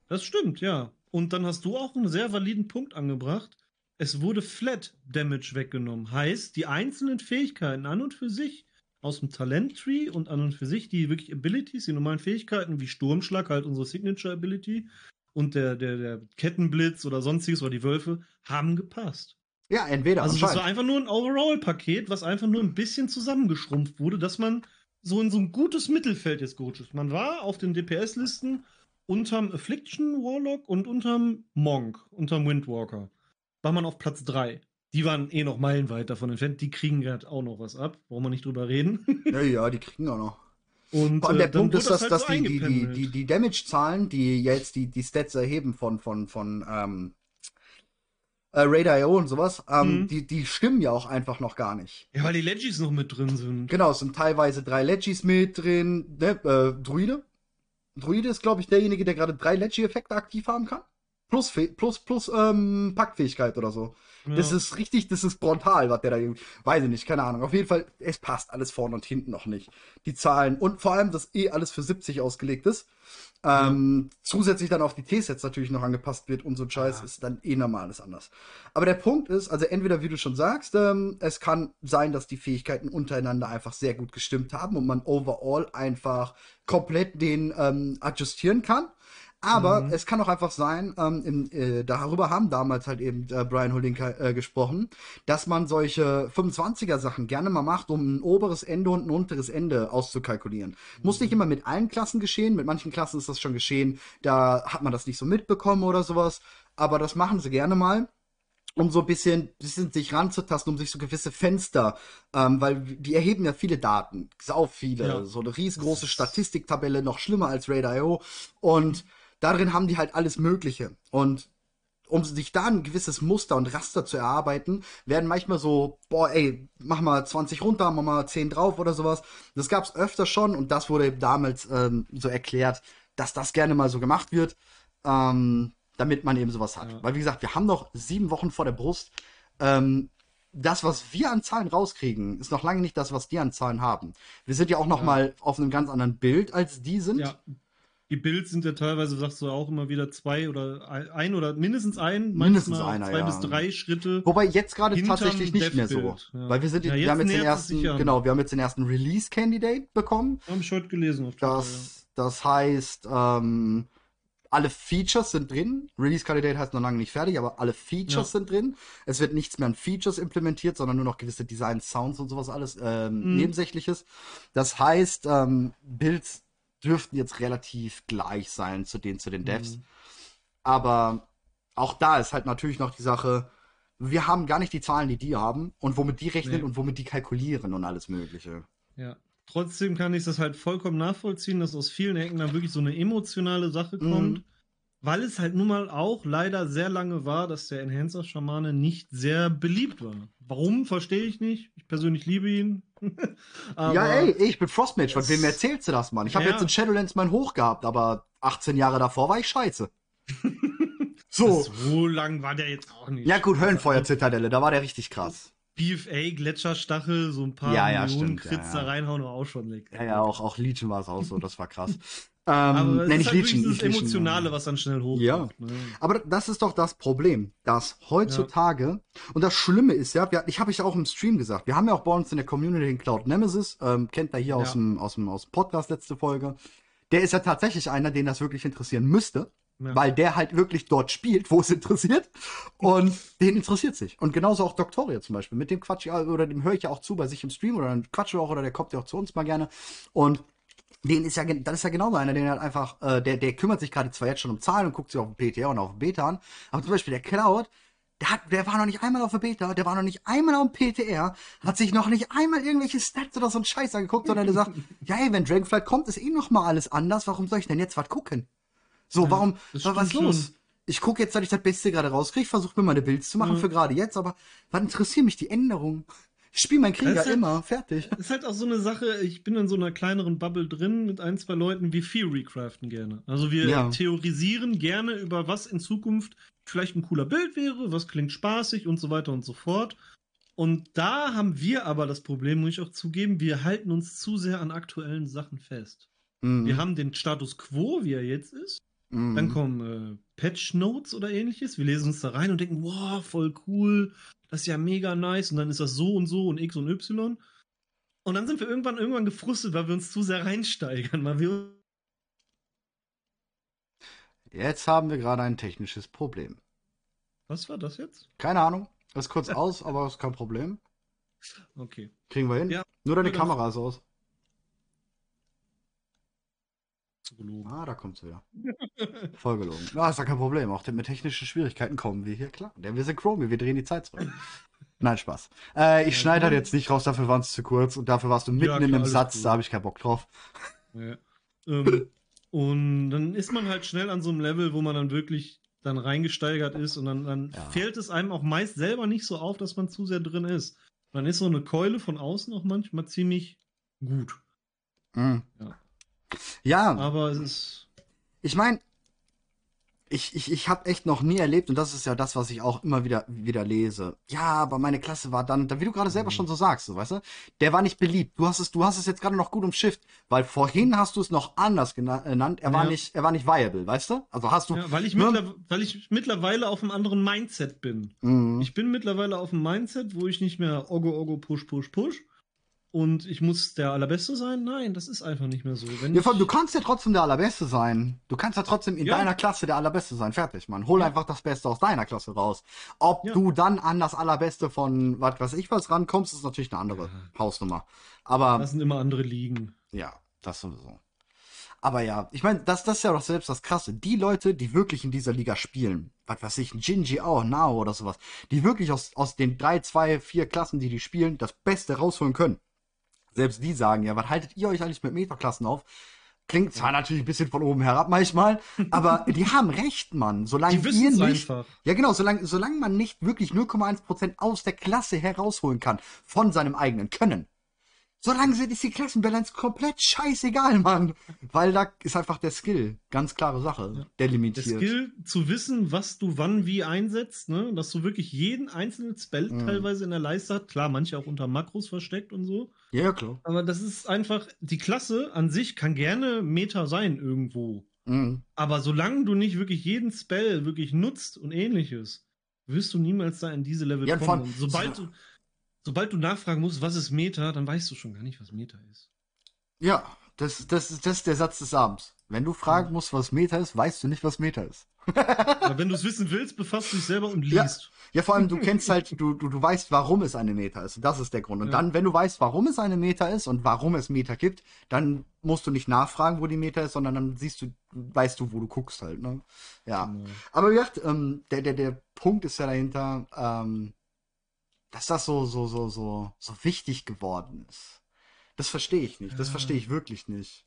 Das stimmt, ja. Und dann hast du auch einen sehr validen Punkt angebracht. Es wurde Flat Damage weggenommen. Heißt, die einzelnen Fähigkeiten an und für sich aus dem Talent-Tree und an und für sich die wirklich Abilities, die normalen Fähigkeiten wie Sturmschlag, halt unsere Signature Ability und der, der, der Kettenblitz oder sonstiges oder die Wölfe haben gepasst. Ja, entweder. Also das war einfach nur ein Overall-Paket, was einfach nur ein bisschen zusammengeschrumpft wurde, dass man so in so ein gutes Mittelfeld jetzt gerutscht ist. Man war auf den DPS-Listen unterm Affliction Warlock und unterm Monk, unterm Windwalker. War man auf Platz 3. Die waren eh noch meilenweit davon entfernt. Die kriegen gerade auch noch was ab. Brauchen wir nicht drüber reden. ja, ja, die kriegen auch noch. Und Vor allem der äh, Punkt ist, dass, halt dass so die, die, die, die, die Damage-Zahlen, die jetzt die, die Stats erheben von, von, von ähm, äh, Raid.io und sowas, ähm, Mhm. die, die stimmen ja auch einfach noch gar nicht. Ja, weil die Legis noch mit drin sind. Genau, es sind teilweise drei Legis mit drin, ne, äh, Druide. Druide ist, glaube ich, derjenige, der gerade drei Legi-Effekte aktiv haben kann. Plus, plus, plus ähm, Packfähigkeit oder so. Ja. Das ist richtig, das ist brutal, was der da irgendwie, weiß ich nicht, keine Ahnung. Auf jeden Fall, es passt alles vorne und hinten noch nicht. Die Zahlen und vor allem, dass eh alles für 70 ausgelegt ist. Ähm, ja. Zusätzlich dann auf die T-Sets natürlich noch angepasst wird und so ein Scheiß ja. ist dann eh normal alles anders. Aber der Punkt ist, also entweder, wie du schon sagst, ähm, es kann sein, dass die Fähigkeiten untereinander einfach sehr gut gestimmt haben und man overall einfach komplett den ähm, adjustieren kann. Aber mhm. es kann auch einfach sein, ähm, im, äh, darüber haben damals halt eben äh, Brian Holding äh, gesprochen, dass man solche 25er Sachen gerne mal macht, um ein oberes Ende und ein unteres Ende auszukalkulieren. Mhm. Muss nicht mhm. immer mit allen Klassen geschehen, mit manchen Klassen ist das schon geschehen, da hat man das nicht so mitbekommen oder sowas, aber das machen sie gerne mal um so ein bisschen, bisschen sich ranzutasten, um sich so gewisse Fenster, ähm, weil die erheben ja viele Daten, sau viele, ja. so eine riesengroße Statistiktabelle, noch schlimmer als Raid.io und darin haben die halt alles Mögliche. Und um sich da ein gewisses Muster und Raster zu erarbeiten, werden manchmal so, boah, ey, mach mal 20 runter, mach mal 10 drauf oder sowas. Das gab's öfter schon und das wurde damals ähm, so erklärt, dass das gerne mal so gemacht wird, ähm, damit man eben sowas hat. Ja. Weil wie gesagt, wir haben noch sieben Wochen vor der Brust. Ähm, das, was wir an Zahlen rauskriegen, ist noch lange nicht das, was die an Zahlen haben. Wir sind ja auch noch ja. mal auf einem ganz anderen Bild, als die sind. Ja die Builds sind ja teilweise, sagst du auch immer wieder zwei oder ein oder mindestens ein, mindestens einer, zwei ja. bis drei Schritte. Wobei jetzt gerade tatsächlich nicht mehr so, ja. weil wir sind, ja, wir haben jetzt den ersten, genau, wir haben jetzt den ersten Release Candidate bekommen. Habe ich heute gelesen. Auf Twitter, das, das heißt, ähm, alle Features sind drin. Release Candidate heißt noch lange nicht fertig, aber alle Features sind drin. Es wird nichts mehr an Features implementiert, sondern nur noch gewisse Design, Sounds und sowas alles ähm, mhm. Nebensächliches. Das heißt, ähm, Builds dürften jetzt relativ gleich sein zu den, zu den Devs. Mhm. Aber auch da ist halt natürlich noch die Sache, wir haben gar nicht die Zahlen, die die haben und womit die rechnen nee. und womit die kalkulieren und alles Mögliche. Ja. Trotzdem kann ich das halt vollkommen nachvollziehen, dass aus vielen Ecken dann wirklich so eine emotionale Sache kommt. Mhm. Weil es halt nun mal auch leider sehr lange war, dass der Enhancer-Schamane nicht sehr beliebt war. Warum, verstehe ich nicht. Ich persönlich liebe ihn. ja, ey, ich bin Frostmage. Von wem erzählst du das, Mann? Ich habe ja. jetzt in Shadowlands mein Hoch gehabt, aber 18 Jahre davor war ich scheiße. so. So lang war der jetzt auch nicht. Ja, gut, Höllenfeuer-Zitadelle, da war der richtig krass. BFA, Gletscherstachel, so ein paar ja, ja, Millionen Crits ja, ja. da reinhauen, war auch schon weg. Ja, ja, auch, auch Legion war es auch so, das war krass. Ähm, aber es ist halt Legion, das Emotionale, was dann schnell hochkommt. Ja. Ne? Aber das ist doch das Problem, dass heutzutage, ja. und das Schlimme ist ja, ich habe ich auch im Stream gesagt, wir haben ja auch bei uns in der Community den Cloud Nemesis, ähm, kennt ihr hier ja. aus, dem, aus, dem, aus dem Podcast letzte Folge. Der ist ja tatsächlich einer, den das wirklich interessieren müsste. Ja. Weil der halt wirklich dort spielt, wo es interessiert. Und den interessiert sich. Und genauso auch Doktoria zum Beispiel. Mit dem Quatsch, oder dem höre ich ja auch zu bei sich im Stream oder dann quatsche auch oder der kommt ja auch zu uns mal gerne. Und den ist ja, das ist ja genauso einer, der halt einfach, äh, der, der kümmert sich gerade zwar jetzt schon um Zahlen und guckt sich auf den PTR und auf den Beta an, aber zum Beispiel der Cloud, der, hat, der war noch nicht einmal auf der Beta, der war noch nicht einmal auf dem PTR, hat sich noch nicht einmal irgendwelche Stats oder so ein Scheiß angeguckt, sondern der sagt, ja, ey, wenn Dragonflight kommt, ist eh noch mal alles anders, warum soll ich denn jetzt was gucken? So, ja, warum, was ist los? Schon. Ich gucke jetzt, dass ich das Beste gerade rauskriege, versuche mir meine Builds zu machen ja. für gerade jetzt, aber was interessiert mich die Änderungen? Ich spiele meinen Krieger halt, immer, fertig. Ist halt auch so eine Sache, ich bin in so einer kleineren Bubble drin mit ein, zwei Leuten, wir viel recraften gerne. Also wir ja. theorisieren gerne über was in Zukunft vielleicht ein cooler Bild wäre, was klingt spaßig und so weiter und so fort. Und da haben wir aber das Problem, muss ich auch zugeben, wir halten uns zu sehr an aktuellen Sachen fest. Mhm. Wir haben den Status quo, wie er jetzt ist. Mhm. Dann kommen äh, Patch Notes oder ähnliches. Wir lesen uns da rein und denken, wow, voll cool das ist ja mega nice und dann ist das so und so und X und Y. Und dann sind wir irgendwann irgendwann gefrustet, weil wir uns zu sehr reinsteigern, weil wir Jetzt haben wir gerade ein technisches Problem. Was war das jetzt? Keine Ahnung. Das ist kurz aus, aber ist kein Problem. Okay. Kriegen wir hin? Ja. Nur deine Kamera ist aus. Gelogen. Ah, da kommt's wieder. Voll gelogen. Ja, ist ja kein Problem. Auch mit technischen Schwierigkeiten kommen wir hier klar. Denn wir sind Chromie, wir drehen die Zeit zurück. Nein, Spaß. Äh, ich ja, schneide halt jetzt nicht raus, dafür waren es zu kurz und dafür warst du mitten ja, klar, in einem Satz, cool. da habe ich keinen Bock drauf. Ja. Ähm, und dann ist man halt schnell an so einem Level, wo man dann wirklich dann reingesteigert ist und dann, dann fällt es einem auch meist selber nicht so auf, dass man zu sehr drin ist. dann ist so eine Keule von außen auch manchmal ziemlich gut. Mhm. Ja. Ja. Aber es ist. Ich meine, ich, ich, ich habe echt noch nie erlebt, und das ist ja das, was ich auch immer wieder, wieder lese. Ja, aber meine Klasse war dann, wie du gerade selber mhm. schon so sagst, so, weißt du, der war nicht beliebt. Du hast es, du hast es jetzt gerade noch gut umschifft, weil vorhin hast du es noch anders genannt. Er war nicht, er war nicht viable, weißt du? Also hast du. Ja, weil ich, ne? weil ich mittlerweile auf einem anderen Mindset bin. Mhm. Ich bin mittlerweile auf einem Mindset, wo ich nicht mehr Ogo, Ogo, Push, Push, Push und ich muss der Allerbeste sein? Nein, das ist einfach nicht mehr so. Wenn ja, ich... du kannst ja trotzdem der Allerbeste sein. Du kannst ja trotzdem in ja. deiner Klasse der Allerbeste sein. Fertig, Mann. Hol ja. einfach das Beste aus deiner Klasse raus. Ob du dann an das Allerbeste von was weiß ich was rankommst, ist natürlich eine andere Hausnummer. Aber. Das sind immer andere Ligen. Ja, das sowieso. Aber ja, ich meine, das, das ist ja doch selbst das Krasse. Die Leute, die wirklich in dieser Liga spielen, was weiß ich, Jinji auch, Nao oder sowas, die wirklich aus, aus den drei, zwei, vier Klassen, die die spielen, das Beste rausholen können selbst die sagen ja, was haltet ihr euch eigentlich mit Metaklassen auf? Klingt zwar natürlich ein bisschen von oben herab manchmal, aber die haben recht, Mann. Solange die ihr nicht, einfach. ja genau, solange, solange man nicht wirklich 0,1% aus der Klasse herausholen kann von seinem eigenen Können, Solange ist die Klassenbalance komplett scheißegal, Mann. Weil da ist einfach der Skill. Ganz klare Sache. Ja. Der limitiert. Der Skill zu wissen, was du wann wie einsetzt, ne? Dass du wirklich jeden einzelnen Spell mhm. teilweise in der Leiste hast. Klar, manche auch unter Makros versteckt und so. Ja, klar. Aber das ist einfach, die Klasse an sich kann gerne Meta sein irgendwo. Mhm. Aber solange du nicht wirklich jeden Spell wirklich nutzt und ähnliches, wirst du niemals da in diese Level ja, kommen. Sobald du sobald du nachfragen musst, was ist Meta, dann weißt du schon gar nicht, was Meta ist. Ja, das, das, das ist der Satz des Abends. Wenn du fragen musst, was Meta ist, weißt du nicht, was Meta ist. ja, wenn du es wissen willst, befasst du dich selber und liest. Ja, ja vor allem, du kennst halt, du, du, du weißt, warum es eine Meta ist. Und das ist der Grund. Und ja. dann, wenn du weißt, warum es eine Meta ist und warum es Meta gibt, dann musst du nicht nachfragen, wo die Meta ist, sondern dann siehst du, weißt du, wo du guckst halt. Ne? Ja. Genau. Aber wie gesagt, ähm, der, der, der Punkt ist ja dahinter, ähm, dass das so, so, so, so, so wichtig geworden ist. Das verstehe ich nicht. Das verstehe ich wirklich nicht.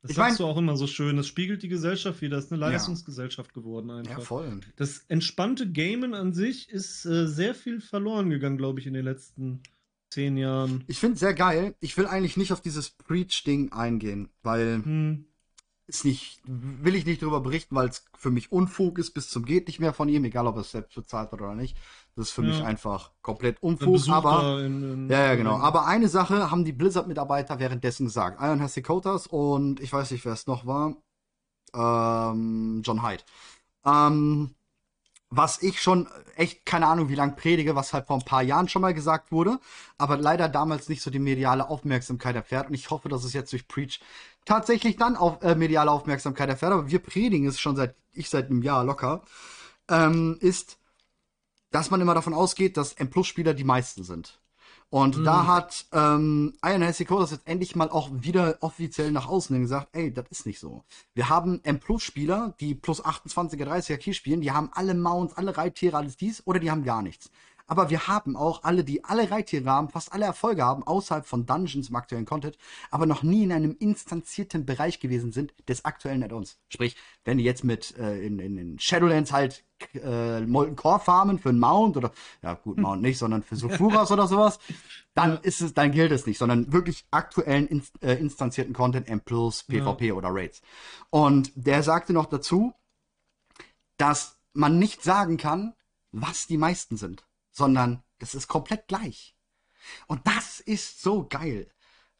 Das ich sagst mein, du auch immer so schön. Das spiegelt die Gesellschaft wieder. Das ist eine Leistungsgesellschaft ja. geworden einfach. Ja, voll. Das entspannte Gamen an sich ist äh, sehr viel verloren gegangen, glaube ich, in den letzten zehn Jahren. Ich finde sehr geil. Ich will eigentlich nicht auf dieses Preach-Ding eingehen, weil hm. Ist nicht, will ich nicht darüber berichten, weil es für mich Unfug ist bis zum geht nicht mehr von ihm, egal ob er es selbst bezahlt hat oder nicht. Das ist für ja. mich einfach komplett Unfug. Aber, in, in, ja, ja, genau. Aber eine Sache haben die Blizzard-Mitarbeiter währenddessen gesagt. Iron Hesikotas und ich weiß nicht, wer es noch war. Ähm, John Hyde. Ähm, was ich schon echt keine Ahnung, wie lang predige, was halt vor ein paar Jahren schon mal gesagt wurde, aber leider damals nicht so die mediale Aufmerksamkeit erfährt. Und ich hoffe, dass es jetzt durch Preach tatsächlich dann auf äh, mediale Aufmerksamkeit erfährt. Aber wir predigen es schon seit ich seit einem Jahr locker. Ähm, ist dass man immer davon ausgeht, dass M-Plus-Spieler die meisten sind. Und mhm. da hat ähm, Iron Hessico das jetzt endlich mal auch wieder offiziell nach außen gesagt, ey, das ist nicht so. Wir haben M-Plus-Spieler, die plus 28er, 30er Key spielen, die haben alle Mounts, alle Reittiere, alles dies, oder die haben gar nichts. Aber wir haben auch alle, die alle Reittiere haben, fast alle Erfolge haben, außerhalb von Dungeons im aktuellen Content, aber noch nie in einem instanzierten Bereich gewesen sind des aktuellen Add-ons. Sprich, wenn die jetzt mit äh, in, in, in Shadowlands halt äh, Molten Core farmen für einen Mount oder, ja gut, Mount nicht, sondern für Sulfuras oder sowas, dann ist es, dann gilt es nicht, sondern wirklich aktuellen inst äh, instanzierten Content, M+, PvP ja. oder Raids. Und der sagte noch dazu, dass man nicht sagen kann, was die meisten sind sondern das ist komplett gleich. Und das ist so geil,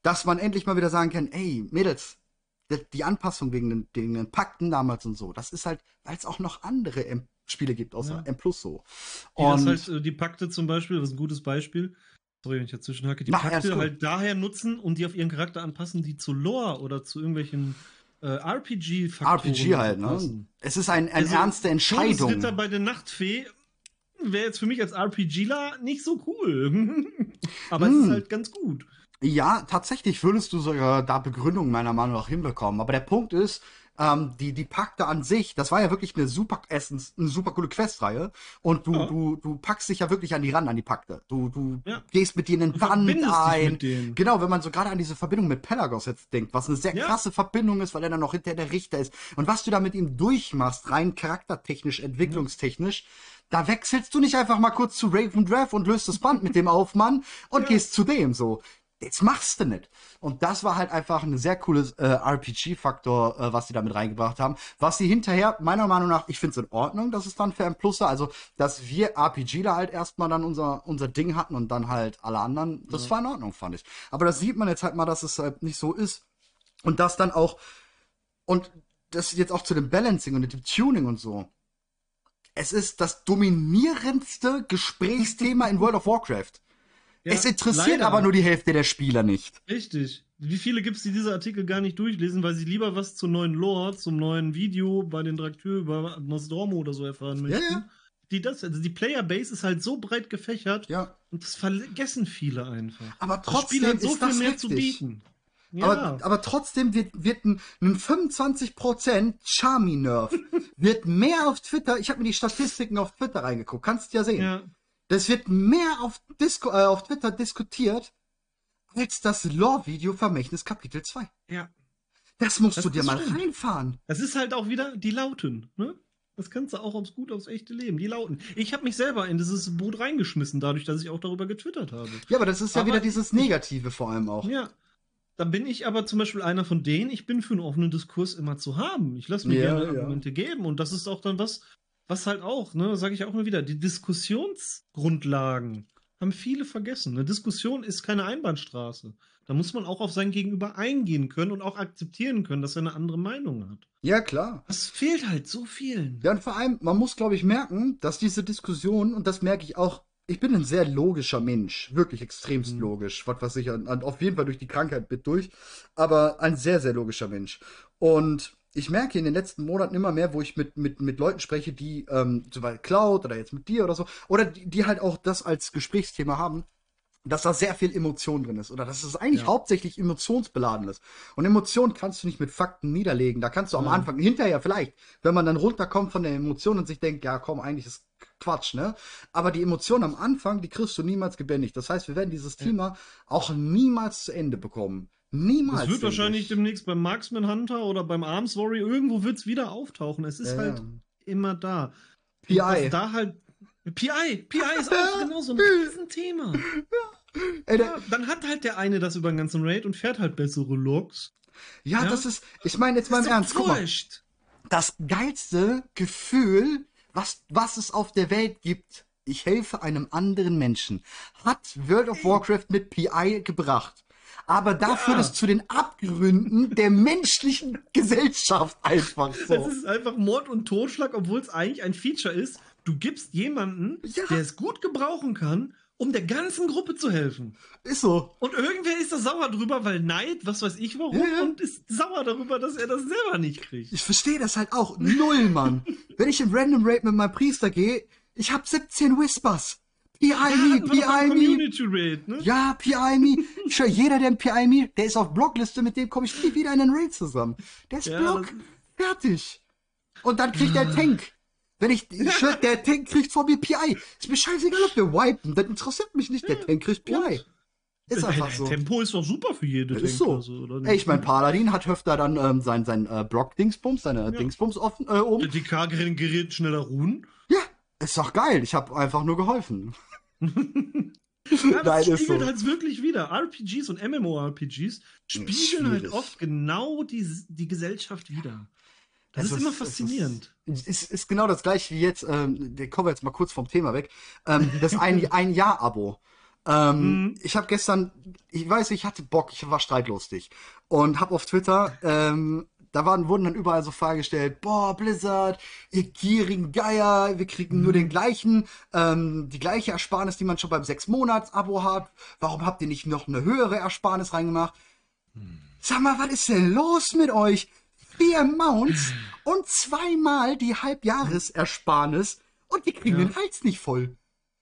dass man endlich mal wieder sagen kann, ey, Mädels, die Anpassung wegen den, wegen den Pakten damals und so, das ist halt, weil es auch noch andere M Spiele gibt, außer ja. M Plus so. Und das halt, die Pakte zum Beispiel, das ist ein gutes Beispiel. Sorry, wenn ich dazwischen hacke. Die Na, Pakte halt daher nutzen und die auf ihren Charakter anpassen, die zu Lore oder zu irgendwelchen äh, RPG-Faktoren RPG halt, ne? Es ist ein, eine also, ernste Entscheidung. Ritter bei der Nachtfee wäre jetzt für mich als RPGler nicht so cool. Aber hm. es ist halt ganz gut. Ja, tatsächlich würdest du sogar da Begründungen meiner Meinung nach hinbekommen. Aber der Punkt ist, ähm, die, die Pakte an sich, das war ja wirklich eine super Essens, eine super coole Questreihe. Und du, ja. du, du packst dich ja wirklich an die ran, an die Pakte. Du, du ja. gehst mit denen in Band ein. Genau, wenn man so gerade an diese Verbindung mit Pelagos jetzt denkt, was eine sehr ja. krasse Verbindung ist, weil er dann noch hinter der Richter ist. Und was du da mit ihm durchmachst, rein charaktertechnisch, entwicklungstechnisch, da wechselst du nicht einfach mal kurz zu Raven Draft und löst das Band mit dem auf, Mann, und ja. gehst zu dem so. Jetzt machst du nicht. Und das war halt einfach ein sehr cooles äh, RPG-Faktor, äh, was sie damit reingebracht haben. Was sie hinterher, meiner Meinung nach, ich finde es in Ordnung, dass es dann für ein Plus Also, dass wir RPGler halt erstmal dann unser, unser Ding hatten und dann halt alle anderen, das ja. war in Ordnung, fand ich. Aber das sieht man jetzt halt mal, dass es halt nicht so ist. Und das dann auch, und das jetzt auch zu dem Balancing und dem Tuning und so. Es ist das dominierendste Gesprächsthema in World of Warcraft. Ja, es interessiert leider. aber nur die Hälfte der Spieler nicht. Richtig. Wie viele gibt es, die diese Artikel gar nicht durchlesen, weil sie lieber was zum neuen Lore, zum neuen Video bei den Draktür über Nostromo oder so erfahren möchten? Ja, ja. Die das, also die Playerbase ist halt so breit gefächert ja. und das vergessen viele einfach. Aber trotzdem das Spiel hat so viel mehr heftig. zu bieten. Ja. Aber, aber trotzdem wird, wird ein, ein 25% Charmy-Nerf wird mehr auf Twitter, ich habe mir die Statistiken auf Twitter reingeguckt, kannst du ja sehen. Ja. Das wird mehr auf, Disco, äh, auf Twitter diskutiert als das Lore-Video Vermächtnis Kapitel 2. Ja. Das musst das du dir mal stimmt. reinfahren. Das ist halt auch wieder die Lauten, ne? Das kannst du auch aufs gut aufs echte Leben. Die Lauten. Ich habe mich selber in dieses Boot reingeschmissen, dadurch, dass ich auch darüber getwittert habe. Ja, aber das ist ja aber wieder dieses Negative vor allem auch. Ja. Da bin ich aber zum Beispiel einer von denen, ich bin für einen offenen Diskurs immer zu haben. Ich lasse mir ja, gerne Argumente ja. geben und das ist auch dann was, was halt auch, ne, sage ich auch mal wieder, die Diskussionsgrundlagen haben viele vergessen. Eine Diskussion ist keine Einbahnstraße. Da muss man auch auf sein Gegenüber eingehen können und auch akzeptieren können, dass er eine andere Meinung hat. Ja, klar. Das fehlt halt so vielen. Ja, und vor allem, man muss, glaube ich, merken, dass diese Diskussion, und das merke ich auch, ich bin ein sehr logischer Mensch, wirklich extremst mhm. logisch, was, was ich an, an, auf jeden Fall durch die Krankheit mit durch, aber ein sehr, sehr logischer Mensch. Und ich merke in den letzten Monaten immer mehr, wo ich mit, mit, mit Leuten spreche, die ähm, zum Beispiel Cloud oder jetzt mit dir oder so, oder die, die halt auch das als Gesprächsthema haben, dass da sehr viel Emotion drin ist oder dass es eigentlich ja. hauptsächlich emotionsbeladen ist. Und Emotionen kannst du nicht mit Fakten niederlegen. Da kannst du am Anfang, hinterher vielleicht, wenn man dann runterkommt von der Emotion und sich denkt, ja komm, eigentlich ist Quatsch, ne? Aber die Emotion am Anfang, die kriegst du niemals gebändigt. Das heißt, wir werden dieses ja. Thema auch niemals zu Ende bekommen. Niemals. Es wird wahrscheinlich ich. demnächst beim Marksman Hunter oder beim Arms Warrior irgendwo wird es wieder auftauchen. Es ist ja, halt ja. immer da. PI. Da halt. PI, PI ist auch genau so ein Riesenthema. Ja. Ey, ja, dann hat halt der eine das über den ganzen Raid und fährt halt bessere Logs. Ja, das ist, ich meine jetzt mal im Ernst, guck mal. Das geilste Gefühl, was, was es auf der Welt gibt, ich helfe einem anderen Menschen, hat World of Warcraft mit PI gebracht aber da führt es zu den Abgründen der menschlichen Gesellschaft einfach so. Das ist einfach Mord und Totschlag, obwohl es eigentlich ein Feature ist. Du gibst jemanden, ja. der es gut gebrauchen kann, um der ganzen Gruppe zu helfen. Ist so. Und irgendwer ist da sauer drüber, weil Neid, was weiß ich warum, ja, ja. und ist sauer darüber, dass er das selber nicht kriegt. Ich verstehe das halt auch. Null, Mann. Wenn ich in Random Raid mit meinem Priester gehe, ich habe 17 Whispers. PI me, PI me. Ne? Ja, PI me. Ich schwör, jeder, der ein PI me, der ist auf Blockliste, mit dem komme ich nie wieder in einen Raid zusammen. Der ist ja, Block. Fertig. Und dann kriegt der Tank. Wenn ich, ich der Tank kriegt von mir PI. Ist mir scheißegal, ob wir wipen. Das interessiert mich nicht. Der Tank kriegt PI. Ist einfach so. Tempo ist doch super für jede Ist so. Also, Ey, ich mein, Paladin hat öfter dann ähm, sein, sein äh, Block-Dingsbums, seine ja. Dingsbums offen äh, oben. Die K-Gerät schneller ruhen. Ja, ist doch geil. Ich habe einfach nur geholfen. ja, das Nein, spiegelt so. halt wirklich wieder. RPGs und MMORPGs spiegeln halt oft genau die, die Gesellschaft wieder. Das also ist immer faszinierend. Ist, ist, ist, genau das gleiche wie jetzt, ähm, der kommen wir jetzt mal kurz vom Thema weg. Ähm, das ein, ein Jahr-Abo. Ähm, mhm. Ich habe gestern, ich weiß, ich hatte Bock, ich war streitlustig und habe auf Twitter ähm, da waren, wurden dann überall so Fragen gestellt, boah, Blizzard, ihr gierigen Geier, wir kriegen mhm. nur den gleichen, ähm, die gleiche Ersparnis, die man schon beim sechs-Monats-Abo hat. Warum habt ihr nicht noch eine höhere Ersparnis reingemacht? Mhm. Sag mal, was ist denn los mit euch? Vier Mounts und zweimal die Halbjahresersparnis und die kriegen ja. den Hals nicht voll.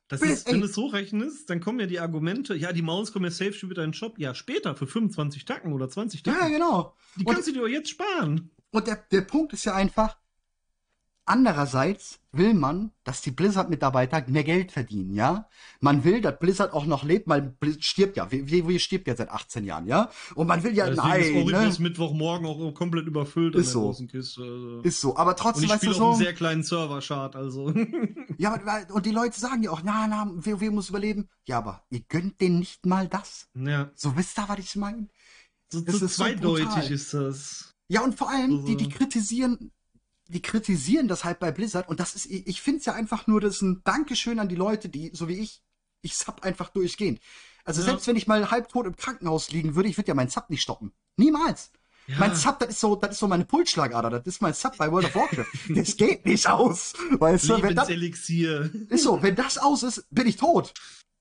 Das ist, wenn du es so rechnest, dann kommen ja die Argumente, ja, die Maus kommen ja safe schon wieder in den Shop. Ja, später für 25 Tacken oder 20 Tacken. Ja, genau. Die kannst und, du dir jetzt sparen. Und der, der Punkt ist ja einfach, Andererseits will man, dass die Blizzard-Mitarbeiter mehr Geld verdienen, ja? Man will, dass Blizzard auch noch lebt, weil Blizzard stirbt ja. WoW stirbt ja seit 18 Jahren, ja? Und man will ja, Deswegen nein, ist ne? Horibus Mittwochmorgen auch komplett überfüllt Ist so. Kiste. Also. Ist so. Aber Und trotzdem, ich weißt du spiele auf so. einem sehr kleinen Server-Chart, also. Ja, aber, und die Leute sagen ja auch, na, na, WoW muss überleben. Ja, aber ihr gönnt denen nicht mal das. ja, So, wisst ihr, was ich meine? so, so ist so zweideutig brutal. ist das. Ja, und vor allem, die, die Also- kritisieren, die kritisieren das halt bei Blizzard. Und das ist, ich, finde es ja einfach nur, das ist ein Dankeschön an die Leute, die, so wie ich, ich sub einfach durchgehend. Also Ja. selbst wenn ich mal halbtot im Krankenhaus liegen würde, ich würde ja meinen Sub nicht stoppen. Niemals. Ja. Mein Sub, das ist so, das ist so meine Pulsschlagader, das ist mein Sub bei World of Warcraft. das geht nicht aus. Weißt du, wenn das, Lebenselixier. ist so, wenn das aus ist, bin ich tot.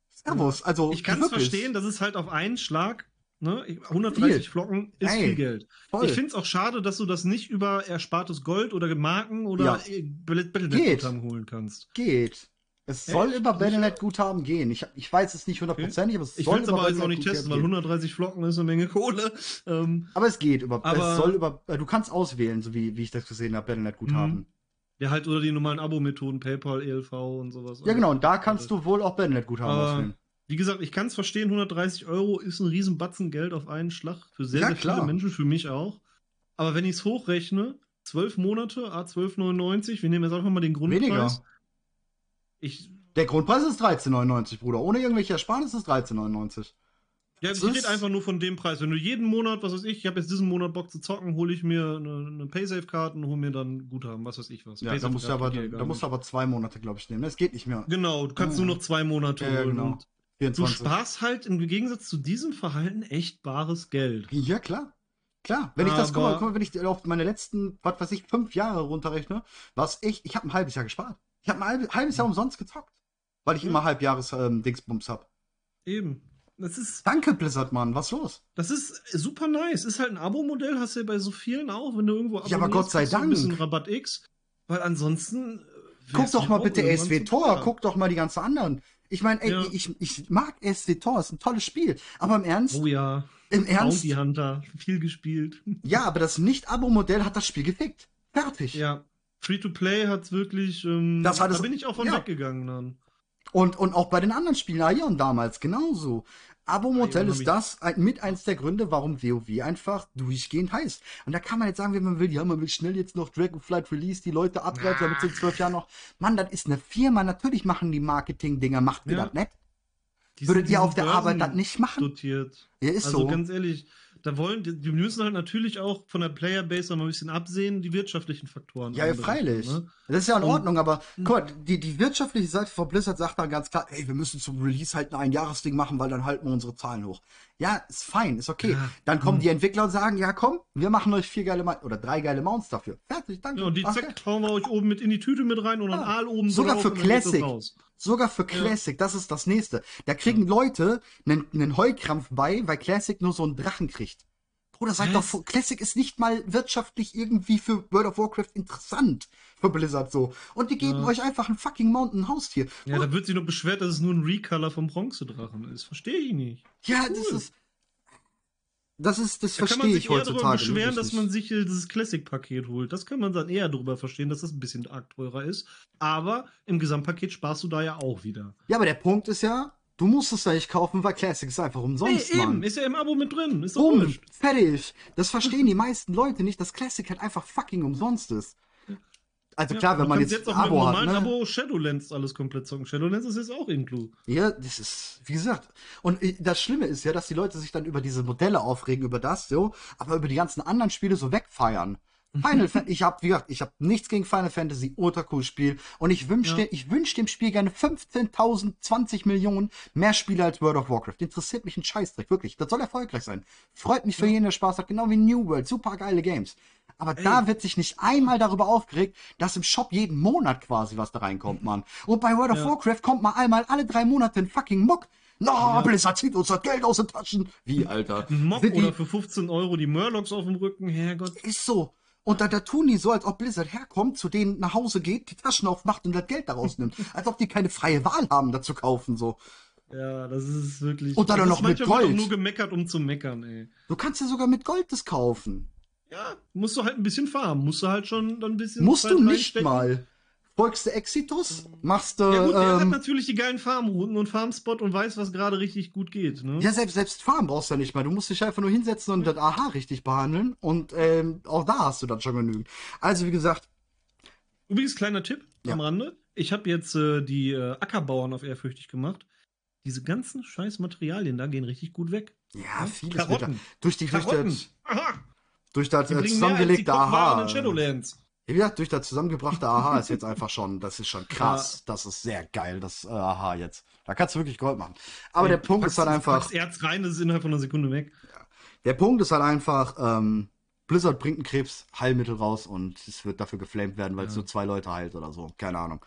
Servus. Also, Ich kann es verstehen, das ist halt auf einen Schlag, ne? 130 Viel. Flocken ist Ey, viel Geld. Voll. Ich finde es auch schade, dass du das nicht über erspartes Gold oder Marken oder Ja. äh. Battlenet-Guthaben holen kannst. Geht. Es Echt? soll über Battlenet-Guthaben gehen. Ich, ich weiß es nicht hundertprozentig, aber es Ich soll will es aber jetzt auch nicht testen, weil gehen. 130 Flocken ist eine Menge Kohle. Ähm, Aber es geht über, Aber- es soll über, äh, du kannst auswählen, so wie, wie ich das gesehen habe, Battlenet-Guthaben. Mhm. ja, halt oder die normalen Abo-Methoden, PayPal, ELV und sowas. Ja, genau, und da kannst du wohl auch Battlenet-Guthaben auswählen. Wie gesagt, ich kann es verstehen, 130 Euro ist ein Riesenbatzen Geld auf einen Schlag. Für sehr, Ja, sehr klar. viele Menschen, für mich auch. Aber wenn ich es hochrechne, 12 Monate, A 12,99, wir nehmen jetzt einfach mal den Grundpreis. Weniger. Ich, Der Grundpreis ist 13,99, Bruder. Ohne irgendwelche Ersparnisse ist 13,99. ja, Das ich rede ist- einfach nur von dem Preis. Wenn du jeden Monat, was weiß ich, ich habe jetzt diesen Monat Bock zu zocken, hole ich mir eine, eine Paysafe-Karte und hole mir dann Guthaben, was weiß ich was. Ja, da musst du aber, geht da musst du aber zwei Monate, glaube ich, nehmen. Es geht nicht mehr. Genau, du kannst Ja, nur noch zwei Monate ja, holen. genau. Und du 24. sparst halt im Gegensatz zu diesem Verhalten echt bares Geld. Ja, klar. Klar. Wenn ich das, guck mal, guck mal, wenn ich auf meine letzten, was weiß ich, fünf Jahre runterrechne, was ich, ich habe ein halbes Jahr gespart. Ich habe ein halbes, Jahr umsonst gezockt. Weil ich Ja. immer Halbjahres ähm, hab. Eben. Das ist, Danke, Blizzard, Mann. Was los? Das ist super nice. Ist halt ein Abo-Modell, hast du ja bei so vielen auch, wenn du irgendwo Ja, aber Gott sei du ein Dank. bisschen Rabatt X. Weil ansonsten. äh, Guck doch mal bitte SW Tor, guck doch mal die ganzen anderen. Ich meine, ey, Ja. ich, ich mag SW Tor, ist ein tolles Spiel. Aber im Ernst, Oh ja. im Ernst, Bounty Hunter, viel gespielt. ja, aber das Nicht-Abo-Modell hat das Spiel gefickt. Fertig. ja. Free-to-Play hat's wirklich. Ähm, Das hat da es- bin ich auch von ja. weggegangen dann. Und, und auch bei den anderen Spielen, Ion damals, genauso. Abo-Modell ist das ein, mit eins der Gründe, warum WoW einfach durchgehend heißt. Und da kann man jetzt sagen, wie man will, ja, man will schnell jetzt noch Dragonflight Release, die Leute abgreifen, damit sie in zwölf Jahren noch. Mann, das ist eine Firma, natürlich machen die Marketing-Dinger, macht ihr Ja. das nicht? Die Würdet ihr auf der Arbeit das nicht machen? Dotiert. Ja, ist also so. ganz ehrlich, da wollen, die, die müssen halt natürlich auch von der Playerbase noch mal ein bisschen absehen, die wirtschaftlichen Faktoren. Ja, ja, freilich. ne? Das ist ja in Und- Ordnung, aber guck mal, die, die wirtschaftliche Seite von Blizzard sagt dann ganz klar, ey, wir müssen zum Release halt ein Einjahresding machen, weil dann halten wir unsere Zahlen hoch. Ja, ist fein, ist okay. Ja. Dann kommen Hm. die Entwickler und sagen, ja komm, wir machen euch vier geile Mount oder drei geile Mounts dafür. Fertig, danke. Ja, und die Ach, zack, hauen wir euch oben mit in die Tüte mit rein und einen Ja. Aal oben Sogar drauf für Classic. Sogar für Classic, das ist das nächste. Da kriegen Leute einen, einen Heukrampf bei, weil Classic nur so einen Drachen kriegt. Bruder, seid Was? doch, Classic ist nicht mal wirtschaftlich irgendwie für World of Warcraft interessant. Für Blizzard so. Und die geben Ja. euch einfach ein fucking Mountain Haustier. Ja, da wird sich noch beschwert, dass es nur ein Recolor vom Bronzedrachen ist. Verstehe ich nicht. Ja, Cool. das ist. Das ist, das Da kann man verstehe sich ich eher darüber beschweren, dass man sich äh, dieses Classic-Paket holt. Das kann man dann eher darüber verstehen, dass das ein bisschen arg teurer ist. Aber im Gesamtpaket sparst du da ja auch wieder. Ja, aber der Punkt ist ja, du musst es ja nicht kaufen, weil Classic ist einfach umsonst, Nee, eben, Mann. ist ja im Abo mit drin. Ist doch Bumm, fertig. Das verstehen die meisten Leute nicht, dass Classic halt einfach fucking umsonst ist. Also klar, Ja, wenn du man jetzt, jetzt ein auch mit Abo hat, normalen ne? Abo Shadowlands alles komplett zocken. Shadowlands ist jetzt auch inclu. Ja, das ist, wie gesagt. Und das Schlimme ist ja, dass die Leute sich dann über diese Modelle aufregen, über das, so, aber über die ganzen anderen Spiele so wegfeiern. Final Fantasy, ich hab, wie gesagt, ich hab nichts gegen Final Fantasy, ultra cool Spiel. Und ich wünschte, Ja. ich wünsche dem Spiel gerne 15.000, 20 Millionen mehr Spiele als World of Warcraft. Interessiert mich ein Scheißdreck, wirklich. Das soll erfolgreich sein. Freut mich für jeden, der Spaß hat, genau wie New World. Super geile Games. Aber da wird sich nicht einmal darüber aufgeregt, dass im Shop jeden Monat quasi was da reinkommt, Mann. Und bei World of Ja. Warcraft kommt mal einmal alle drei Monate ein fucking Muck. No, Blizzard zieht uns das Geld aus den Taschen. Wie, Alter? Ein die- oder für 15 Euro die Murlocs auf dem Rücken, Herrgott. Ist so. Und da, da tun die so, als ob Blizzard herkommt, zu denen nach Hause geht, die Taschen aufmacht und das Geld daraus nimmt. Als ob die keine freie Wahl haben, da zu kaufen, so. Ja, das ist wirklich. Und dann noch mit wird Gold. nur gemeckert, um zu meckern, ey. Du kannst ja sogar mit Gold das kaufen. Ja, musst du halt ein bisschen farmen. Musst du halt schon dann ein bisschen. Musst Zeit du nicht mal. Folgst du Exitus, machst du. Ja, gut, der hat ähm, natürlich die geilen Farmrouten und Farmspot und weiß, was gerade richtig gut geht. Ne? ja, selbst, selbst Farm brauchst du ja nicht mal. Du musst dich einfach nur hinsetzen und das Aha richtig behandeln. Und ähm, auch da hast du dann schon genügend. Also, wie gesagt, Übrigens, kleiner Tipp Ja. am Rande. Ich habe jetzt äh, die äh, Ackerbauern auf ehrfürchtig gemacht. Diese ganzen scheiß Materialien da gehen richtig gut weg. ja, vieles wird da, Karotten. durch die durch Karotten. das, Aha. durch das als die zusammengelegte Aha. Shadowlands. Ja, wie gesagt, durch das zusammengebrachte Aha ist jetzt einfach schon, das ist schon krass. Das ist sehr geil, das äh, Aha jetzt. Da kannst du wirklich Gold machen. Aber der Punkt ist halt einfach, packst Erz rein, das ist innerhalb von einer Sekunde weg. der Punkt ist halt einfach, ähm, Blizzard bringt ein Krebsheilmittel raus und es wird dafür geflamed werden, weil es Ja. nur zwei Leute heilt oder so. Keine Ahnung.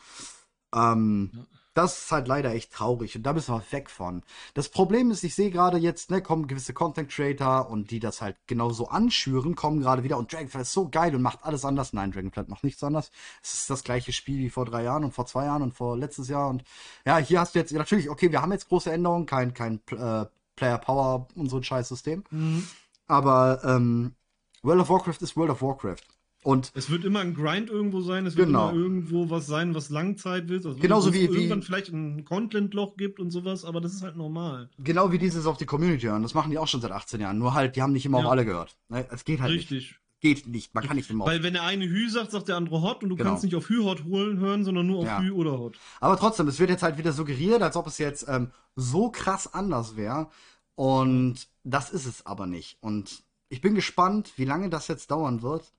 Ähm, Ja. Das ist halt leider echt traurig und da müssen wir weg von. Das Problem ist, ich sehe gerade jetzt, ne, kommen gewisse Content Creator und die das halt genauso anschüren, kommen gerade wieder und Dragonflight ist so geil und macht alles anders. Nein, Dragonflight macht nichts anders. Es ist das gleiche Spiel wie vor drei Jahren und vor zwei Jahren und vor letztes Jahr und ja, hier hast du jetzt natürlich, okay, wir haben jetzt große Änderungen, kein, kein äh, Player Power und so ein scheiß System. Mhm. Aber ähm, World of Warcraft ist World of Warcraft. Und Es wird immer ein Grind irgendwo sein, es wird Genau. immer irgendwo was sein, was Langzeit wird. Also Genauso wie- wie- irgendwann vielleicht ein Content-Loch gibt und sowas, aber das ist halt normal. genau wie dieses auf die Community hören, das machen die auch schon seit 18 Jahren. Nur halt, die haben nicht immer Ja. auf alle gehört. Ne? Es geht halt nicht. Richtig. Geht nicht. Man kann nicht immer auf. Weil wenn der eine Hü sagt, sagt der andere Hot und du Genau. kannst nicht auf Hü Hot holen hören, sondern nur auf Ja. Hü oder Hot. Aber trotzdem, es wird jetzt halt wieder suggeriert, als ob es jetzt ähm, so krass anders wäre. Und das ist es aber nicht. Und ich bin gespannt, wie lange das jetzt dauern wird,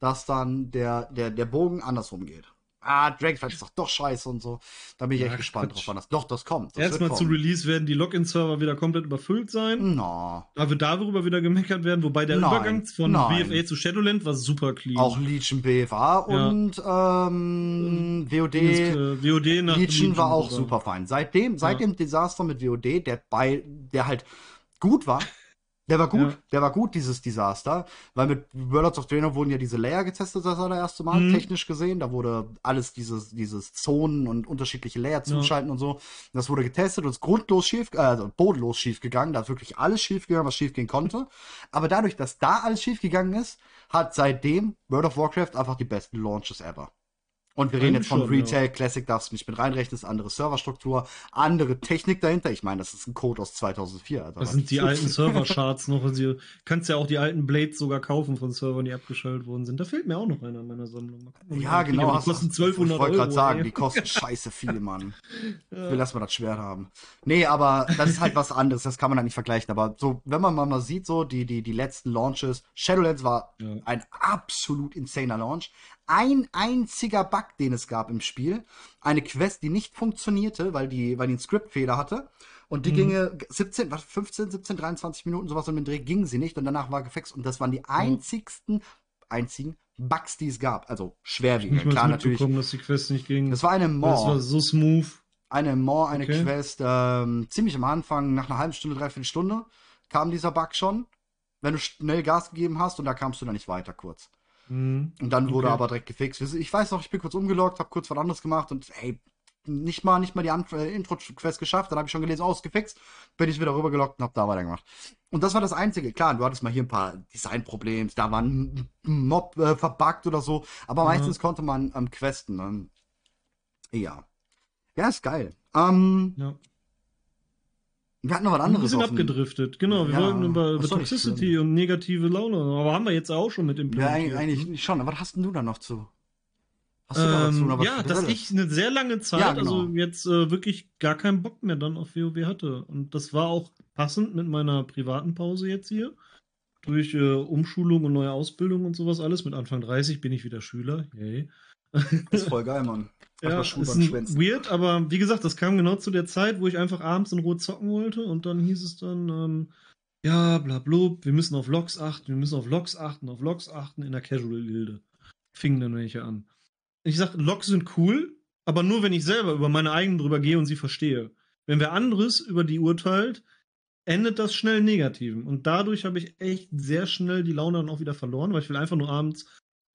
dass dann der, der, der Bogen andersrum geht. Ah, Dragonflight ist doch doch scheiße und so. Da bin ich Ja, echt gespannt Quatsch. drauf, wann das. Doch, das kommt. Das Erstmal zu. Release werden die Login-Server wieder komplett überfüllt sein. No. Da wird darüber wieder gemeckert werden, wobei der Nein, Übergang von nein. BFA zu Shadowland war super clean. Auch Legion BFA Ja. und ähm, WOD. Das, äh, WOD nach Legion war auch super fein. Seitdem, seit Ja. dem Desaster mit WOD, der bei, der halt gut war, der war gut, Ja. der war gut, dieses Desaster, weil mit Worlds of Draenor wurden ja diese Layer getestet, das allererste Mal, Mhm. technisch gesehen, da wurde alles dieses, dieses Zonen und unterschiedliche Layer zuschalten und so, das wurde getestet und ist grundlos schief, äh, also bodenlos schief gegangen, da ist wirklich alles schief gegangen, was schief gehen konnte, aber dadurch, dass da alles schief gegangen ist, hat seitdem World of Warcraft einfach die besten Launches ever. Und wir reden jetzt von schon, ja. Retail, Classic darfst du nicht mit reinrechnen, ist andere Serverstruktur, andere Technik dahinter. Ich meine, das ist ein Code aus 2004. Alter. Das sind die alten Server-Charts noch. Du kannst ja auch die alten Blades sogar kaufen von Servern, die abgeschaltet worden sind. Da fehlt mir auch noch einer in meiner Sammlung. Ich Ja, genau. Die kosten Ich 1200 wollte gerade Euro, sagen, ey. die kosten scheiße viel, Mann. Ich will erstmal das Schwert haben. Nee, aber das ist halt was anderes, das kann man halt nicht vergleichen. Aber so, wenn man mal mal sieht, so, die, die, die letzten Launches, Shadowlands war Ja. ein absolut insaner Launch. Ein einziger Bug, den es gab im Spiel. Eine Quest, die nicht funktionierte, weil die, weil die einen Skriptfehler hatte. Und die Mhm. ginge 17, was, 15, 17, 23 Minuten, sowas um den Dreh, ging sie nicht. Und danach war gefixt. Und das waren die einzigsten, einzigen Bugs, die es gab. Also schwerwiegend. Mal Klar, natürlich. dass die Quest nicht ging. Das war eine das war so smooth. Eine More, eine Okay. Quest. Ähm, ziemlich am Anfang, nach einer halben Stunde, dreiviertel Stunde, kam dieser Bug schon. Wenn du schnell Gas gegeben hast und da kamst du dann nicht weiter kurz. Mhm. Und dann wurde Okay. aber direkt gefixt. Ich weiß noch, ich bin kurz umgeloggt, habe kurz was anderes gemacht und ey, nicht mal, nicht mal die Ant- äh, Intro-Quest geschafft. Dann habe ich schon gelesen, ausgefixt, bin ich wieder rübergeloggt und habe da weitergemacht. Und das war das Einzige. Klar, du hattest mal hier ein paar Designprobleme, da war ein Mob äh, verbuggt oder so, aber Ja. meistens konnte man ähm, questen. Ne? Ja. Ja, ist geil. Ähm, Ja. Wir hatten noch was anderes. auf dem- abgedriftet. Genau, wir Ja, wollten über, über Toxicity und negative Laune. Aber haben wir jetzt auch schon mit Ja, implementiert. eigentlich, ne? eigentlich schon. Aber was hast denn du da noch zu? Hast du da dazu noch Ähm, was ja, dass ich eine sehr lange Zeit, Ja, genau. also jetzt äh, wirklich gar keinen Bock mehr dann auf WoW hatte. Und das war auch passend mit meiner privaten Pause jetzt hier. Durch äh, Umschulung und neue Ausbildung und sowas alles. Mit Anfang 30 bin ich wieder Schüler. Yay. Das ist voll geil, Mann. Ja, Erstmal ist weird, aber wie gesagt, das kam genau zu der Zeit, wo ich einfach abends in Ruhe zocken wollte und dann hieß es dann, ähm, ja, bla blub, wir müssen auf Logs achten, wir müssen auf Logs achten, auf Logs achten in der Casual-Gilde. Fingen dann welche an. Ich sag, Logs sind cool, aber nur wenn ich selber über meine eigenen drüber gehe und sie verstehe. Wenn wer anderes über die urteilt, endet das schnell negativen. Und dadurch habe ich echt sehr schnell die Laune dann auch wieder verloren, weil ich will einfach nur abends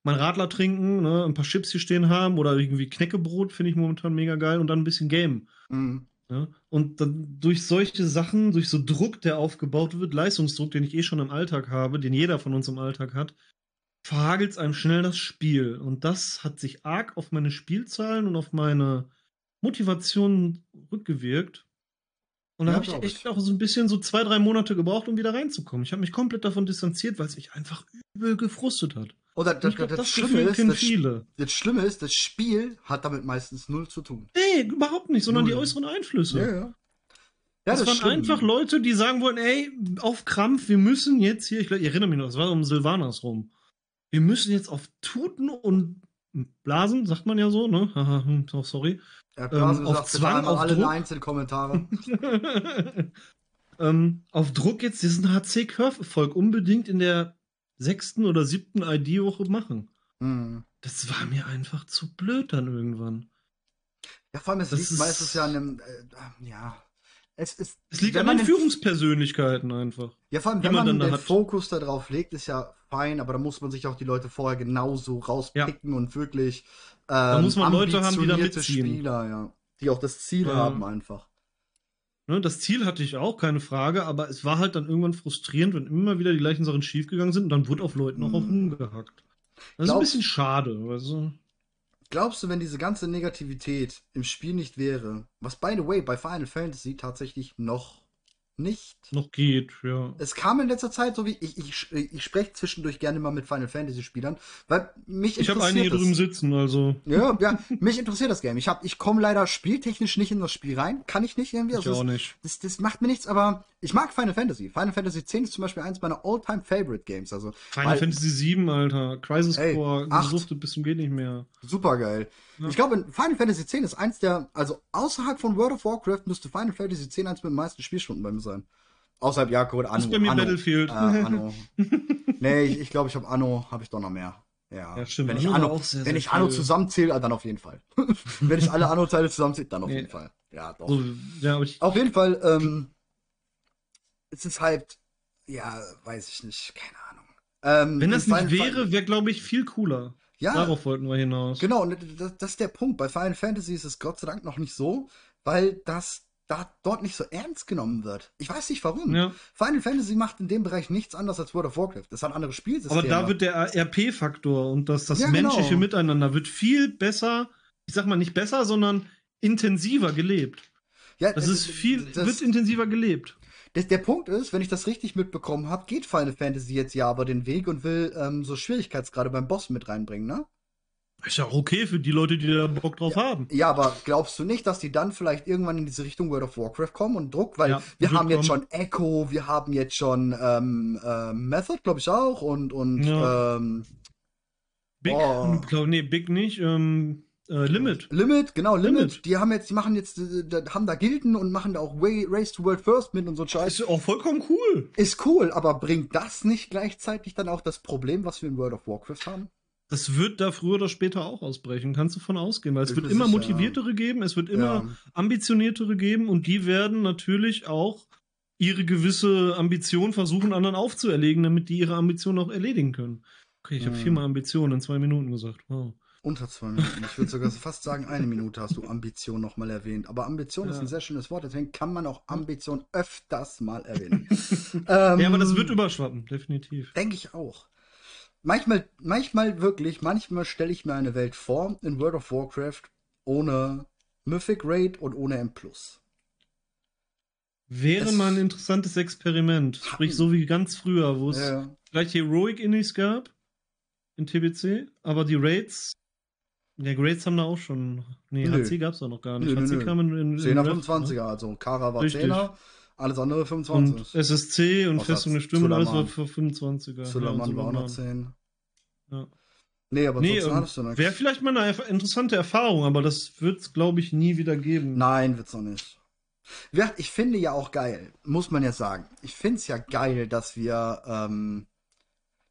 mein Radler trinken, ne, ein paar Chips hier stehen haben oder irgendwie Knäckebrot finde ich momentan mega geil und dann ein bisschen Game. Mhm. Ja? Und dann durch solche Sachen, durch so Druck, der aufgebaut wird, Leistungsdruck, den ich eh schon im Alltag habe, den jeder von uns im Alltag hat, verhagelt es einem schnell das Spiel. Und das hat sich arg auf meine Spielzahlen und auf meine Motivation rückgewirkt. Und da Ja, habe ich echt ich. auch so ein bisschen so zwei, drei Monate gebraucht, um wieder reinzukommen. Ich habe mich komplett davon distanziert, weil es mich einfach übel gefrustet hat. Oder das, ich glaube, das, das Schlimme ist, das, viele. das Schlimme ist, das Spiel hat damit meistens null zu tun. Nee, überhaupt nicht, sondern die Null. äußeren Einflüsse. ja. Ja, das, ist waren schlimm. einfach Leute, die sagen wollen, ey, auf Krampf, wir müssen jetzt hier, ich, glaub, ich erinnere mich noch, das war um Silvanas rum. Wir müssen jetzt auf Tuten und Blasen, sagt man ja so, ne? Haha, oh, sorry. Ja, Blasen ähm, auf sagt Zwang, auf alle Druck. Neins in die Kommentare. ähm, auf Druck jetzt diesen HC-Curve-Erfolg unbedingt in der sechsten oder siebten ID-Woche machen. hm. Das war mir einfach zu blöd dann irgendwann. Ja, vor allem, es Das liegt ist- meistens ja an einem, äh, ja. Es, ist, Es liegt an den Führungspersönlichkeiten einfach. Ja, vor allem, wenn man man dann den da. Fokus darauf legt, ist ja fein, aber da muss man sich auch die Leute vorher genauso rauspicken und wirklich ähm, muss man Leute haben, die da mitziehen. Spieler, ja. Die auch das Ziel Ja. haben einfach. Ne, das Ziel hatte ich auch, keine Frage, aber es war halt dann irgendwann frustrierend, wenn immer wieder die gleichen Sachen schiefgegangen sind und dann wurde auf Leuten auch auf Mhm. rumgehackt. Das ist Glaub- ein bisschen schade. Also, Glaubst du, wenn diese ganze Negativität im Spiel nicht wäre, was by the way bei Final Fantasy tatsächlich noch nicht noch geht, ja. Es kam in letzter Zeit so wie ich, ich, ich spreche zwischendurch gerne mal mit Final Fantasy Spielern, weil mich Ich habe interessiert einige das. drüben sitzen, also Ja, ja, mich interessiert das Game. Ich hab, ich komme leider spieltechnisch nicht in das Spiel rein, kann ich nicht irgendwie. ich Also auch das, nicht. das, das macht mir nichts, aber ich mag Final Fantasy. Final Fantasy X ist zum Beispiel eins meiner all-time favorite Games. Also Final weil- Fantasy 7, Alter. Crisis Ey, Core, acht. gesuchtet bis zum geht nicht mehr. super geil. Ja. Ich glaube, Final Fantasy X ist eins der, also außerhalb von World of Warcraft müsste Final Fantasy X eins mit den meisten Spielstunden bei mir sein. Außerhalb ja, Code Anno. ist bei mir Anno, Battlefield. Äh, Anno. nee, ich, ich glaube, ich habe Anno, habe ich doch noch mehr. Ja, Ja, stimmt. Wenn ich Anno sehr, wenn sehr ich Anno zusammenzähle, dann auf jeden Fall. wenn ich alle Anno-Teile zusammenzähle, dann auf Nee. jeden Fall. Ja, doch. so, ja, Auf jeden Fall, ähm, es ist halt, ja, weiß ich nicht, keine Ahnung. Ähm, wenn das nicht wäre, wäre, glaube ich, viel cooler. ja, Darauf wollten wir hinaus. genau, und das, das ist der Punkt. Bei Final Fantasy ist es Gott sei Dank noch nicht so, weil das da dort nicht so ernst genommen wird. Ich weiß nicht warum. Ja. Final Fantasy macht in dem Bereich nichts anderes als World of Warcraft. Das hat andere Spielsysteme. Aber da wird der RP-Faktor und das, das Ja, genau. menschliche Miteinander wird viel besser, ich sag mal nicht besser, sondern intensiver gelebt. ja, Das ist viel, das, wird intensiver gelebt. das, der Punkt ist, wenn ich das richtig mitbekommen habe, geht Final Fantasy jetzt ja aber den Weg und will ähm, so Schwierigkeitsgrade beim Boss mit reinbringen, ne? Ist ja auch okay für die Leute, die da Bock drauf haben. Ja, aber glaubst du nicht, dass die dann vielleicht irgendwann in diese Richtung World of Warcraft kommen und Druck? Weil Ja, wir haben jetzt kommen. schon Echo, wir haben jetzt schon ähm, äh, Method, glaube ich auch, und, und Ja. ähm, Big, Oh. glaub, nee, Big nicht, ähm, äh, Limit. Limit, genau, Limit. Limit. Die haben jetzt, die machen jetzt, äh, da- haben da Gilden und machen da auch Way, Race to World First mit und so ein Scheiß. Ist auch vollkommen cool. Ist cool, aber bringt das nicht gleichzeitig dann auch das Problem, was wir in World of Warcraft haben? Das wird da früher oder später auch ausbrechen, kannst du von ausgehen, weil es Ich wird immer motiviertere geben, es wird immer Ja. ambitioniertere geben und die werden natürlich auch ihre gewisse Ambition versuchen, anderen aufzuerlegen, damit die ihre Ambition auch erledigen können. Okay, ich habe Mhm. viermal Ambition in zwei Minuten gesagt. Wow. Unter zwei Minuten. Ich würde sogar fast sagen, eine Minute hast du Ambition nochmal erwähnt. Aber Ambition ist Ja. ein sehr schönes Wort, deswegen kann man auch Ambition öfters mal erwähnen. ähm, Ja, aber das wird überschwappen, definitiv. Denke ich auch. Manchmal, manchmal wirklich, manchmal stelle ich mir eine Welt vor in World of Warcraft ohne Mythic Raid und ohne M. Wäre Es- mal ein interessantes Experiment. Sprich, so wie ganz früher, wo es Ja. gleich Heroic Innis gab in TBC, aber die Raids, ja, Raids haben da auch schon. Nee, Nö. HC gab's da noch gar nicht. Nö, HC nö. kam in, in, in 10er, Ref, 25er, also Kara war Richtig. 10er, alles andere Ne? 25. Und SSC und Festung der Stimmen, alles war für 25er. Suleiman ja, war auch noch Suleiman. 10. Ja. Nee, aber Nee, ähm, nichts. wäre vielleicht mal eine interessante Erfahrung, aber das wird's, glaube ich, nie wieder geben. Nein, wird's noch nicht. Ja, Ich finde ja auch geil, muss man ja sagen. Ich finde es ja geil, dass wir, ähm,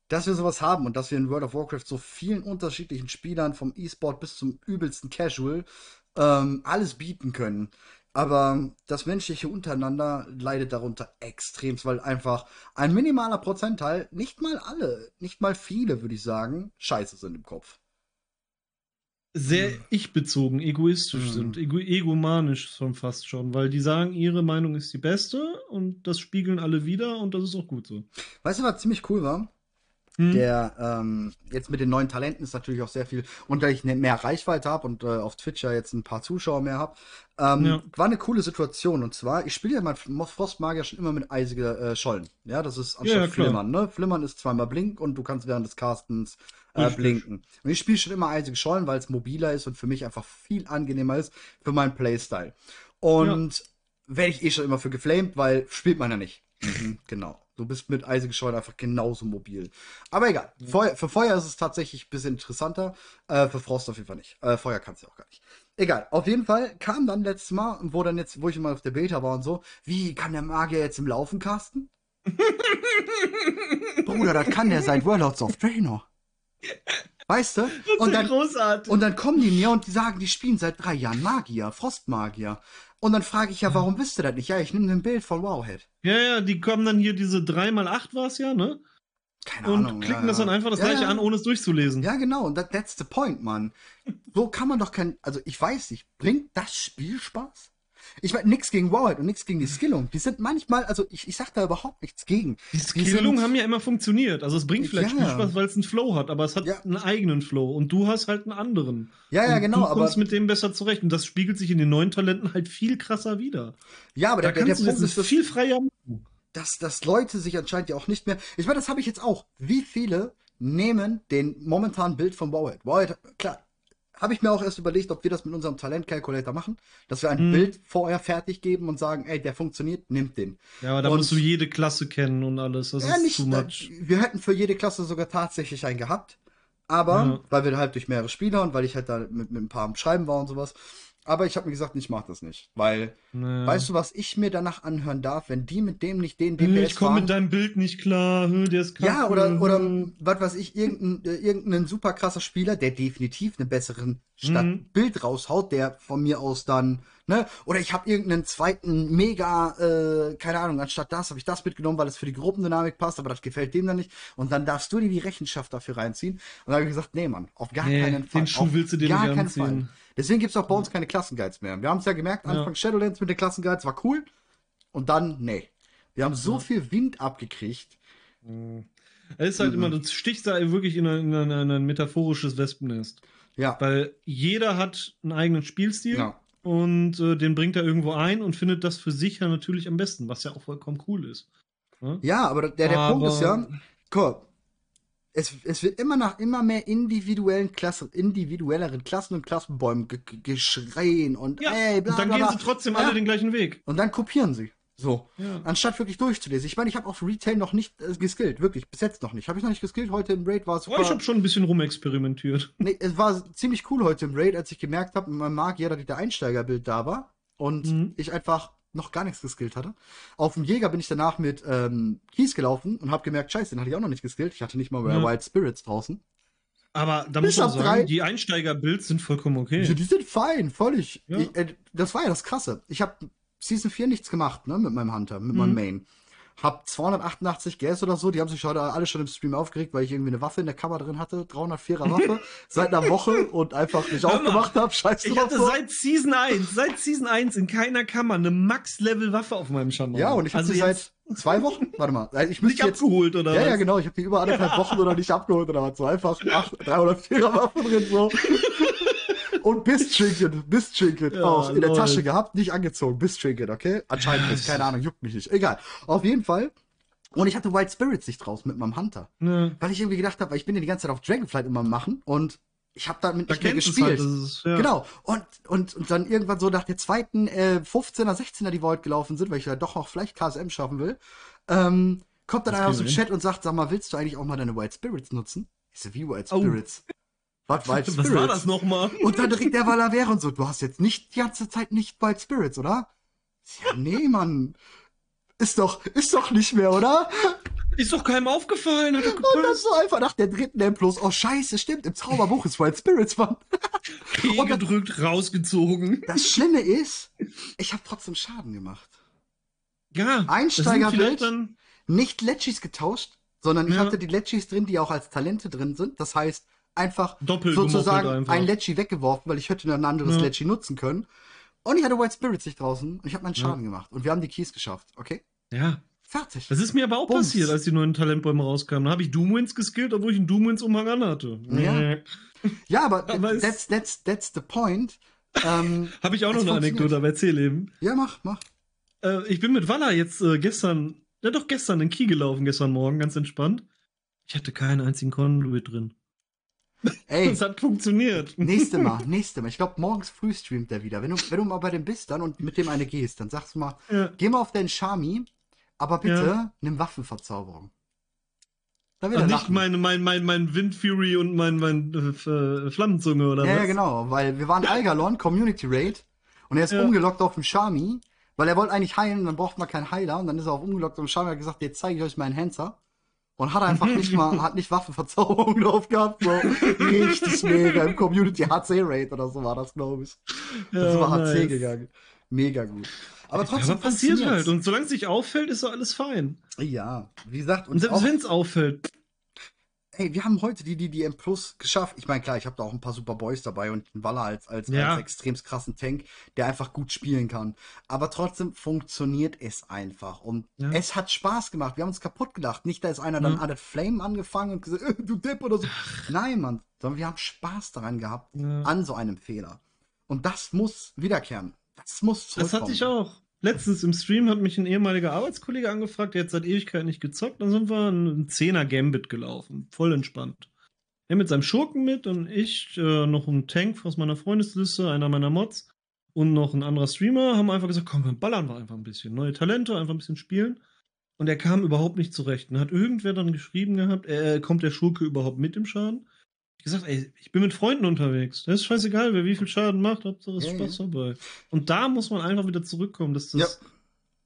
dass wir sowas haben und dass wir in World of Warcraft so vielen unterschiedlichen Spielern vom E-Sport bis zum übelsten Casual ähm, alles bieten können. Aber das menschliche untereinander leidet darunter extremst, weil einfach ein minimaler Prozentteil, nicht mal alle, nicht mal viele, würde ich sagen, scheiße sind im Kopf. Sehr Hm. ich-bezogen, egoistisch Mhm. sind, ego egomanisch schon fast schon, weil die sagen, ihre Meinung ist die beste und das spiegeln alle wieder und das ist auch gut so. Weißt du, was ziemlich cool war? Hm. Der ähm, jetzt mit den neuen Talenten ist natürlich auch sehr viel, und da ich ne, mehr Reichweite habe und äh, auf Twitch ja jetzt ein paar Zuschauer mehr habe, ähm, ja. war eine coole Situation. Und zwar, ich spiele ja mein Frostmagier schon immer mit eisiger äh, Schollen. Ja, das ist anstatt ja, Flimmern. Ne? Flimmern ist zweimal Blink und du kannst während des Castens äh, blinken. Und ich spiele schon immer eisige Schollen, weil es mobiler ist und für mich einfach viel angenehmer ist für meinen Playstyle. Und werde ich eh schon immer für geflamed, weil spielt man ja nicht. Mhm, genau. Du bist mit Eisengescheuer einfach genauso mobil. Aber egal. Feuer, für Feuer ist es tatsächlich ein bisschen interessanter. Äh, für Frost auf jeden Fall nicht. Äh, Feuer kannst du auch gar nicht. Egal. Auf jeden Fall kam dann letztes Mal, wo dann jetzt, wo ich mal auf der Beta war und so, wie kann der Magier jetzt im Laufen casten? Bruder, das kann der seit Warlords of Draenor. Weißt du? Und dann, großartig. und dann kommen die mir und die sagen, die spielen seit drei Jahren Magier, Frostmagier. Und dann frage ich ja, warum wisst ihr das nicht? Ja, ich nehme ein Bild von Wowhead. Ja, ja, die kommen dann hier diese 3x8 war es ja, ne? Keine und Ahnung. klicken ja, das dann einfach das ja, gleiche an, ohne es durchzulesen. Ja, genau. Und that, that's the point, Mann. So kann man doch kein. Also, ich weiß nicht. Bringt das Spiel Spaß? Ich meine, nichts gegen Wowhead und nichts gegen die Skillung. Die sind manchmal, also ich, ich sag da überhaupt nichts gegen. Die Skillungen haben ja immer funktioniert. Also es bringt vielleicht ja. Spielspaß, weil es einen Flow hat, aber es hat ja. einen eigenen Flow und du hast halt einen anderen. Ja, ja, und genau. Du kommst aber mit dem besser zurecht und das spiegelt sich in den neuen Talenten halt viel krasser wieder. Ja, aber da der, der Punkt ist, viel freier machen. Dass, dass Leute sich anscheinend ja auch nicht mehr. Ich meine, das habe ich jetzt auch. Wie viele nehmen den momentanen Bild von Wowhead? Wowhead, klar, habe ich mir auch erst überlegt, ob wir das mit unserem Talent-Calculator machen, dass wir ein hm. Bild vorher fertig geben und sagen, ey, der funktioniert, nimmt den. Ja, aber da und, musst du jede Klasse kennen und alles. Das ja, ist nicht, too much. Wir hätten für jede Klasse sogar tatsächlich einen gehabt. Aber, ja. weil wir halt durch mehrere Spieler und weil ich halt da mit, mit ein paar am Schreiben war und sowas, aber ich habe mir gesagt, ich mache das nicht. Weil, naja. weißt du, was ich mir danach anhören darf, wenn die mit dem nicht den DPS Ich komme mit deinem Bild nicht klar, der ist kacke. Ja, oder, oder was weiß ich, irgendein, äh, irgendein super krasser Spieler, der definitiv einen besseren Stadtbild mhm. raushaut, der von mir aus dann, ne? Oder ich habe irgendeinen zweiten mega, äh, keine Ahnung, anstatt das habe ich das mitgenommen, weil es für die Gruppendynamik passt, aber das gefällt dem dann nicht. Und dann darfst du dir die Rechenschaft dafür reinziehen. Und dann habe ich gesagt, nee, Mann, auf gar nee, keinen Fall. Den Schuh willst du dir gar nicht anziehen. Fall. Deswegen gibt's auch bei uns keine Klassenguides mehr. Wir haben es ja gemerkt, Anfang ja. Shadowlands mit den Klassenguides war cool. Und dann, nee. Wir haben so ja. viel Wind abgekriegt. Mhm. Es ist halt mhm. immer, du stichst da wirklich in ein, in ein, ein metaphorisches Wespennest. Ja. Weil jeder hat einen eigenen Spielstil. Ja. Und äh, den bringt er irgendwo ein und findet das für sich ja natürlich am besten, was ja auch vollkommen cool ist. Ja, ja aber der, der aber... Punkt ist ja, guck, es, es wird immer nach immer mehr individuellen Klassen, individuelleren Klassen und Klassenbäumen geschreien und ja, ey, bla, und dann bla, bla. gehen sie trotzdem ja. alle den gleichen Weg. Und dann kopieren sie. So. Ja. Anstatt wirklich durchzulesen. Ich meine, ich habe auf Retail noch nicht äh, geskillt. Wirklich. Bis jetzt noch nicht. Habe ich noch nicht geskillt. Heute im Raid war es. Oh, ich habe schon ein bisschen rumexperimentiert. Nee, es war ziemlich cool heute im Raid, als ich gemerkt habe, meinem Magier, dass der Einsteigerbild da war. Und mhm. ich einfach noch gar nichts geskillt hatte. Auf dem Jäger bin ich danach mit ähm, Kies gelaufen und habe gemerkt, scheiße, den hatte ich auch noch nicht geskillt. Ich hatte nicht mal ja. Wild Spirits draußen. Aber da muss man sagen, drei... die Einsteiger-Builds sind vollkommen okay. Ja, die sind fein, völlig. Ja. Ich, äh, das war ja das Krasse. Ich habe Season 4 nichts gemacht, ne, mit meinem Hunter, mit mhm. meinem Main. Hab 288 Gas oder so, die haben sich heute alle schon im Stream aufgeregt, weil ich irgendwie eine Waffe in der Kammer drin hatte, 304er Waffe, seit einer Woche und einfach nicht aufgemacht habe. Scheiße. Ich hatte so. seit Season 1, seit Season 1 in keiner Kammer eine Max-Level-Waffe auf meinem Schandau. Ja, und ich habe also sie seit zwei Wochen, warte mal, ich nicht jetzt, abgeholt oder Ja, was? ja, genau, ich habe die über anderthalb. Wochen oder nicht abgeholt oder was, so einfach 304er Waffe drin, so. Und Biss-Trinket, Biss-Trinket ja, auch in der Tasche gehabt, nicht angezogen. Biss-Trinket, okay? Anscheinend ist, keine Ahnung, juckt mich nicht. Egal. Auf jeden Fall. Und ich hatte White Spirits nicht draus mit meinem Hunter. Ne. Weil ich irgendwie gedacht habe, weil ich bin ja die ganze Zeit auf Dragonflight immer machen und ich habe damit da nicht mehr gespielt. Halt, ist, ja. Genau. Und, und, und dann irgendwann so nach der zweiten äh, 15er, 16er, die Void gelaufen sind, weil ich ja doch noch vielleicht KSM schaffen will, ähm, kommt dann einer aus dem Chat und sagt, sag mal, willst du eigentlich auch mal deine White Spirits nutzen? Ich so, wie White oh. Spirits? Was, Wild Spirits? Was war das nochmal? Und dann direkt der Valavera und so, du hast jetzt nicht die ganze Zeit nicht Wild Spirits, oder? Ja, nee, Mann. Ist doch, ist doch nicht mehr, oder? Ist doch keinem aufgefallen, hat Und dann so einfach nach der dritten M plus, oh scheiße, stimmt, im Zauberbuch ist Wild Spirits, Mann. P gedrückt, rausgezogen. Das Schlimme ist, ich habe trotzdem Schaden gemacht. Ja. Einsteigerbild, nicht Letchis getauscht, sondern ich ja. hatte die Letchis drin, die auch als Talente drin sind. Das heißt, einfach Doppel sozusagen einfach. ein Lecci weggeworfen, weil ich hätte ein anderes ja. Lecci nutzen können. Und ich hatte White Spirits nicht draußen und ich habe meinen Schaden ja. gemacht. Und wir haben die Keys geschafft, okay? Ja. Fertig. Das ist mir aber auch Bums. passiert, als die neuen Talentbäume rauskamen. Da habe ich Doomwinds geskillt, obwohl ich einen Doomwinds-Umhang anhatte. Ja. Ja, aber Aber that's, that's, that's the point. Ähm, Habe ich auch noch eine. Anekdote, aber erzähl eben. ja, mach, mach. Äh, ich bin mit Walla jetzt äh, gestern, ja doch gestern in Kiel gelaufen, gestern Morgen, ganz entspannt. Ich hatte keinen einzigen Conduit drin. Ey, Das hat funktioniert. nächste Mal, nächste Mal. Ich glaube, morgens früh streamt der wieder. Wenn du, wenn du mal bei dem bist dann und mit dem eine gehst, dann sagst du mal, Ja. geh mal auf deinen Shami, aber bitte Ja. nimm Waffenverzauberung. Da Und er nicht lachen. mein, mein, mein, mein Wind Fury und mein, mein äh, äh, Flammenzunge oder ja, was? ja, genau, weil wir waren Algalon, Community Raid, und er ist umgelockt auf dem Shami, weil er wollte eigentlich heilen, dann braucht man keinen Heiler, und dann ist er auf umgelockt auf dem Shami und hat gesagt, jetzt zeige ich euch meinen Hanser. Und hat einfach nicht mal, hat nicht Waffenverzauberung drauf gehabt, so. Richtig mega. Im Community HC Raid oder so war das, glaube ich. Das Ja, war HC nice. gegangen. Mega gut. Aber Ja, trotzdem aber passiert halt. Und solange es nicht auffällt, ist doch alles fein. Ja, wie gesagt, Und selbst wenn es auffällt, ey, wir haben heute die DDM Plus geschafft. Ich meine, klar, ich habe da auch ein paar Super Boys dabei und einen Waller als, als, Ja. als extrem krassen Tank, der einfach gut spielen kann. Aber trotzdem funktioniert es einfach. Und Ja. es hat Spaß gemacht. Wir haben uns kaputt gedacht. Nicht, da ist einer dann Ja. an der Flame angefangen und gesagt, äh, du Depp oder so. Nein, Mann. Sondern wir haben Spaß daran gehabt, Ja. an so einem Fehler. Und das muss wiederkehren. Das muss das zurückkommen. hatte ich auch. Letztens im Stream hat mich ein ehemaliger Arbeitskollege angefragt, der hat seit Ewigkeit nicht gezockt. Dann sind wir einen 10er Gambit gelaufen. Voll entspannt. Er mit seinem Schurken mit und ich, äh, noch ein Tank aus meiner Freundesliste, einer meiner Mods und noch ein anderer Streamer, haben einfach gesagt, komm, ballern wir einfach ein bisschen. Neue Talente, einfach ein bisschen spielen. Und er kam überhaupt nicht zurecht. Und hat irgendwer dann geschrieben gehabt, äh, kommt der Schurke überhaupt mit im Schaden? Ich gesagt, ey, ich bin mit Freunden unterwegs. Das ist scheißegal, wer wie viel Schaden macht, Hauptsache ist Ja, Spaß dabei. Und da muss man einfach wieder zurückkommen, dass das, Ja.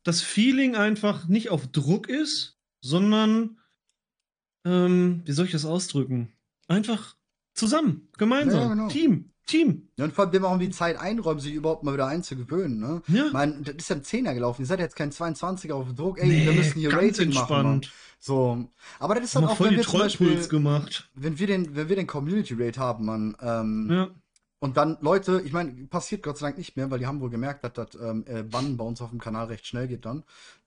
das Feeling einfach nicht auf Druck ist, sondern, ähm, wie soll ich das ausdrücken? Einfach zusammen, gemeinsam, Ja, genau. Team, Team. Ja, und vor allem, dem auch die Zeit einräumen, sich überhaupt mal wieder einzugewöhnen, ne? Ja. Ich meine, das ist ja ein Zehner gelaufen. Ihr seid jetzt kein 22er auf Druck. Ey, Nee, wir müssen hier ganz Rating machen. Mann. entspannt. So. Aber das ist Haben halt wir auch, voll wenn die wir zum Beispiel, gemacht. wenn wir den, wenn wir den Community Rate haben, Mann, ähm, Ja. Und dann Leute, ich meine, passiert Gott sei Dank nicht mehr, weil die haben wohl gemerkt, dass das ähm, äh, Bannen bei uns auf dem Kanal recht schnell geht dann.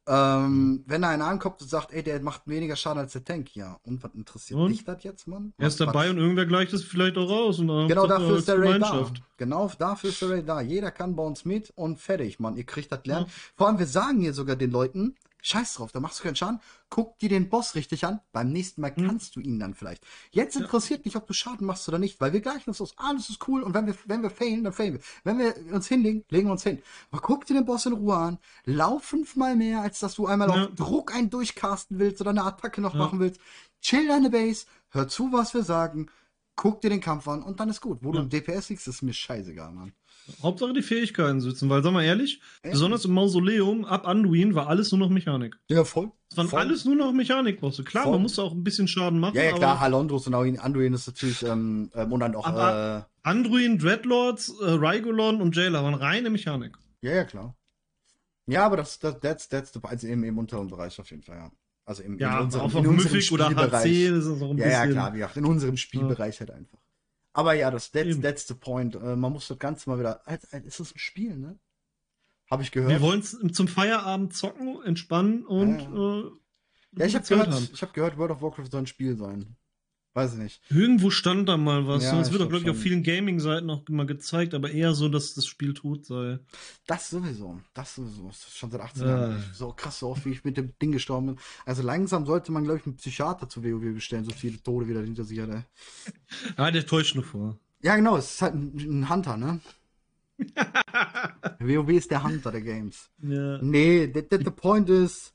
Ähm, Wenn da einer ankommt und sagt, ey, der macht weniger Schaden als der Tank, ja. Und was interessiert Und? dich das jetzt, Mann? Er ist Was- dabei und irgendwer gleicht es vielleicht auch raus. Und Genau dafür ist der Raid da. Genau dafür ist der Raid da. Jeder kann bei uns mit und fertig, Mann. Ihr kriegt das lernen. Ja. Vor allem, wir sagen hier sogar den Leuten, scheiß drauf, da machst du keinen Schaden. Guck dir den Boss richtig an. Beim nächsten Mal Hm. kannst du ihn dann vielleicht. Jetzt interessiert mich, ob du Schaden machst oder nicht, weil wir gleichen uns aus. Alles ist cool und wenn wir, wenn wir failen, dann failen wir. Wenn wir uns hinlegen, legen wir uns hin. Aber guck dir den Boss in Ruhe an. Lauf fünfmal mehr, als dass du einmal Ja. auf Druck einen durchcasten willst oder eine Attacke noch Ja. machen willst. Chill deine Base, hör zu, was wir sagen. Guck dir den Kampf an und dann ist gut. Wo du Ja. im DPS liegst, ist mir scheißegal, Mann. Hauptsache die Fähigkeiten sitzen, weil, sag mal ehrlich, Ja. besonders im Mausoleum ab Anduin war alles nur noch Mechanik. Ja, voll. Es waren voll. alles nur noch Mechanikbosse. Klar, Voll. man musste auch ein bisschen Schaden machen. Ja, ja, klar, Halondros und Anduin Anduin ist natürlich, ähm, ähm, und dann auch, äh, Anduin, Dreadlords, äh, Rygolon und Jailer waren reine Mechanik. ja, ja, klar. Ja, aber das, das that's, that's the, also im, im unteren Bereich auf jeden Fall, ja. Also im, Ja, in unserem, auch in unserem Mythic oder Spielbereich. HC, das ist auch ein Ja, bisschen. ja, klar, wie gesagt, in unserem Spielbereich halt einfach. Aber ja, das, that's, that's the point. Äh, man muss das Ganze mal wieder, ist das ein Spiel, ne? Habe ich Wir gehört. wollen es zum Feierabend zocken, entspannen und Ja, äh, Ja, ich habe gehört, haben. ich habe gehört, World of Warcraft soll ein Spiel sein. Weiß ich nicht. Irgendwo stand da mal was. Ja, ich wird auch, glaub glaube ich, auf vielen Gaming-Seiten auch mal gezeigt, aber eher so, dass das Spiel tot sei. Das sowieso. Das sowieso. Das ist schon seit 18 Ja. Jahren. So krass, so oft wie ich mit dem Ding gestorben bin. Also langsam sollte man, glaube ich, einen Psychiater zu WoW bestellen, so viele Tode wieder hinter sich hat. ey. Ah, der täuscht nur vor. Ja, genau, es ist halt ein, ein Hunter, ne? WoW ist der Hunter der Games. ja. Nee, the, the, the point is.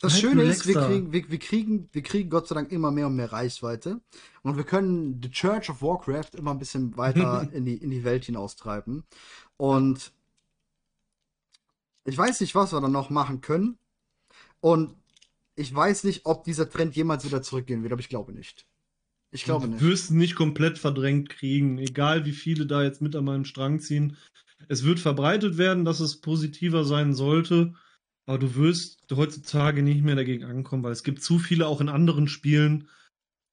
Das Halt Schöne ist, wir kriegen, wir, wir, kriegen, wir kriegen Gott sei Dank immer mehr und mehr Reichweite. Und wir können The Church of Warcraft immer ein bisschen weiter in die, in die Welt hinaustreiben. Und ich weiß nicht, was wir dann noch machen können. Und ich weiß nicht, ob dieser Trend jemals wieder zurückgehen wird, aber ich glaube nicht. Ich glaube du nicht. wirst nicht komplett verdrängt kriegen, egal wie viele da jetzt mit an meinem Strang ziehen. Es wird verbreitet werden, dass es positiver sein sollte, aber du wirst heutzutage nicht mehr dagegen ankommen, weil es gibt zu viele auch in anderen Spielen.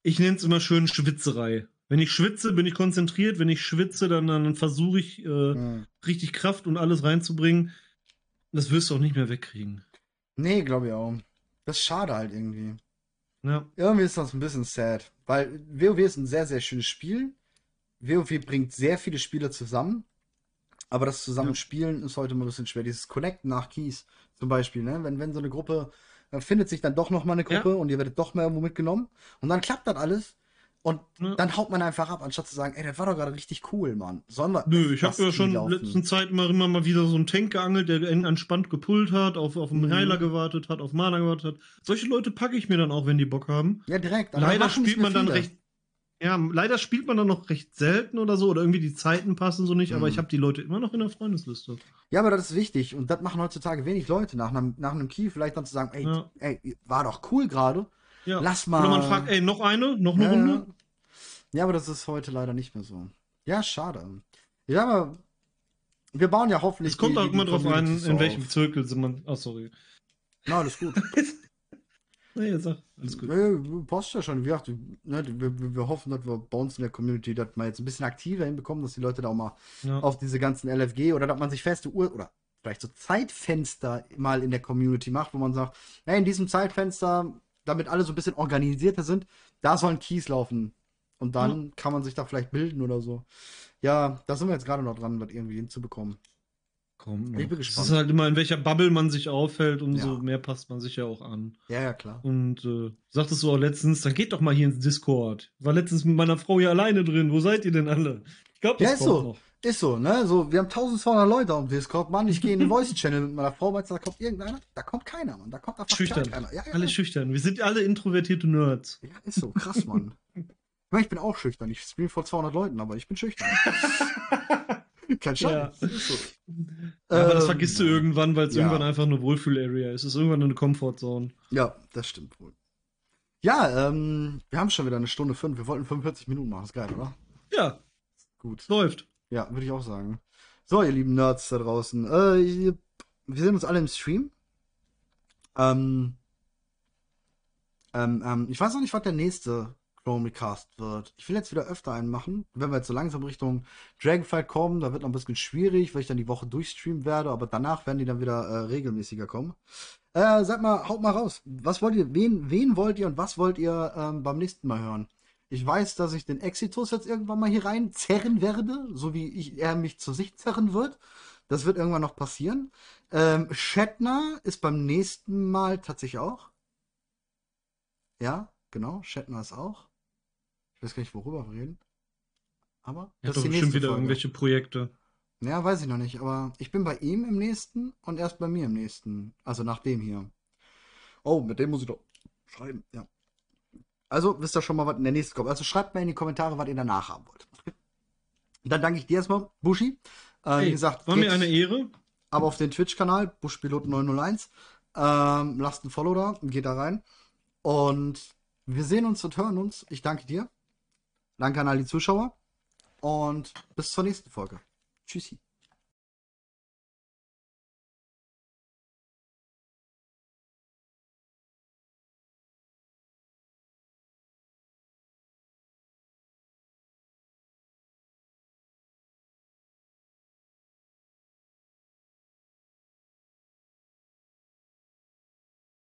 Ich nenne es immer schön Schwitzerei. Wenn ich schwitze, bin ich konzentriert. Wenn ich schwitze, dann, dann versuche ich äh, Hm. richtig Kraft und alles reinzubringen. Das wirst du auch nicht mehr wegkriegen. Nee, glaube ich auch. Das ist schade halt irgendwie. Ja. Irgendwie ist das ein bisschen sad. Weil WoW ist ein sehr, sehr schönes Spiel. WoW bringt sehr viele Spieler zusammen. Aber das Zusammenspielen ist heute mal ein bisschen schwer. Dieses Connecten nach Keys zum Beispiel, ne? Wenn, wenn so eine Gruppe, dann findet sich dann doch noch mal eine Gruppe Ja. und ihr werdet doch mal irgendwo mitgenommen. Und dann klappt das alles. Und Ja. dann haut man einfach ab, anstatt zu sagen, ey, das war doch gerade richtig cool, Mann. Sollen wir. Nö, ich habe ja schon in der letzten Zeit immer, immer mal wieder so einen Tank geangelt, der en- entspannt gepullt hat, auf, auf einen Mhm. Heiler gewartet hat, auf Mana gewartet hat. Solche Leute packe ich mir dann auch, wenn die Bock haben. Ja, direkt. leider spielt man mehr dann viele. recht. Ja, leider spielt man dann noch recht selten oder so, oder irgendwie die Zeiten passen so nicht, aber Mhm. ich habe die Leute immer noch in der Freundesliste. Ja, aber das ist wichtig. Und das machen heutzutage wenig Leute. Nach einem, nach einem Key vielleicht dann zu sagen, ey, Ja. ey war doch cool gerade. Ja. Lass mal. Oder man fragt, ey, noch eine, noch eine Ja, Runde? ja. aber das ist heute leider nicht mehr so. Ja, schade. Ja, aber wir bauen ja hoffentlich. Es kommt die- auch immer drauf an, in welchem. Zirkel sind man. Ach, sorry. Na, alles gut. Nee, sag, alles gut. Nee, passt ja schon. Wie gesagt, ne, wir, wir, wir hoffen, dass wir bei uns in der Community das mal jetzt ein bisschen aktiver hinbekommen, dass die Leute da auch mal Ja. auf diese ganzen LFG oder dass man sich feste Uhr oder vielleicht so Zeitfenster mal in der Community macht, wo man sagt, hey, in diesem Zeitfenster, damit alle so ein bisschen organisierter sind, da sollen Keys laufen. Und dann kann man sich da vielleicht bilden oder so. Ja, da sind wir jetzt gerade noch dran, das irgendwie hinzubekommen. Komm, Ich bin Es gespannt. ist halt immer, in welcher Bubble man sich aufhält, umso Ja. mehr passt man sich ja auch an. Ja, ja, klar. Und äh, sagtest du auch letztens, dann geht doch mal hier ins Discord. War letztens mit meiner Frau hier alleine drin. Wo seid ihr denn alle? Ich glaube, Ja, das ist kommt so. noch. Ist so, ne? So, wir haben 1200 Leute auf Discord, Mann. Ich gehe in den Voice-Channel mit meiner Frau, meinst du, da kommt irgendeiner? Da kommt keiner, Mann. Da kommt einfach Schüchtern. keiner. Ja, ja, Alle schüchtern. Wir sind alle introvertierte Nerds. ja, ist so. Krass, Mann. Ich meine, ich bin auch schüchtern. Ich stream vor 200 Leuten, aber ich bin schüchtern. Kein Scheiß. Ja. So. Ja, aber das Ähm, vergisst du irgendwann, weil es ja. irgendwann einfach eine Wohlfühl-Area ist. Es ist irgendwann eine Comfortzone. Ja, das stimmt wohl. Ja, ähm, wir haben schon wieder eine Stunde fünf. Wir wollten 45 Minuten machen. Ist geil, oder? Ja, Gut. läuft. Ja, würde ich auch sagen. So, ihr lieben Nerds da draußen. Äh, wir sehen uns alle im Stream. Ähm, ähm, ähm, ich weiß noch nicht, was der nächste Chromecast wird. Ich will jetzt wieder öfter einen machen. Wenn wir jetzt so langsam Richtung Dragonfight kommen, da wird noch ein bisschen schwierig, weil ich dann die Woche durchstreamen werde, aber danach werden die dann wieder äh, regelmäßiger kommen. Äh, sag mal, haut mal raus. Was wollt ihr, wen, wen wollt ihr und was wollt ihr ähm, beim nächsten Mal hören? Ich weiß, dass ich den Exitus jetzt irgendwann mal hier rein zerren werde, so wie ich, er mich zu sich zerren wird. Das wird irgendwann noch passieren. Ähm, Shatner ist beim nächsten Mal tatsächlich auch. Ja, genau, Shatner ist auch. Ich weiß gar nicht, worüber wir reden. Aber Er das hat doch bestimmt wieder Folge. irgendwelche Projekte. Ja, weiß ich noch nicht, aber ich bin bei ihm im nächsten und erst bei mir im nächsten. Also nach dem hier. Oh, mit dem muss ich doch schreiben, ja. Also, wisst ihr schon mal, was in der nächsten kommt. Also schreibt mir in die Kommentare, was ihr danach haben wollt. Dann danke ich dir erstmal, Bushi. Äh, wie Hey, gesagt, war mir eine Ehre. aber auf den Twitch-Kanal, Buschpilot901. Ähm, lasst ein Follow da, geht da rein. Und wir sehen uns und hören uns. Ich danke dir. Danke an all die Zuschauer. Und bis zur nächsten Folge. Tschüssi.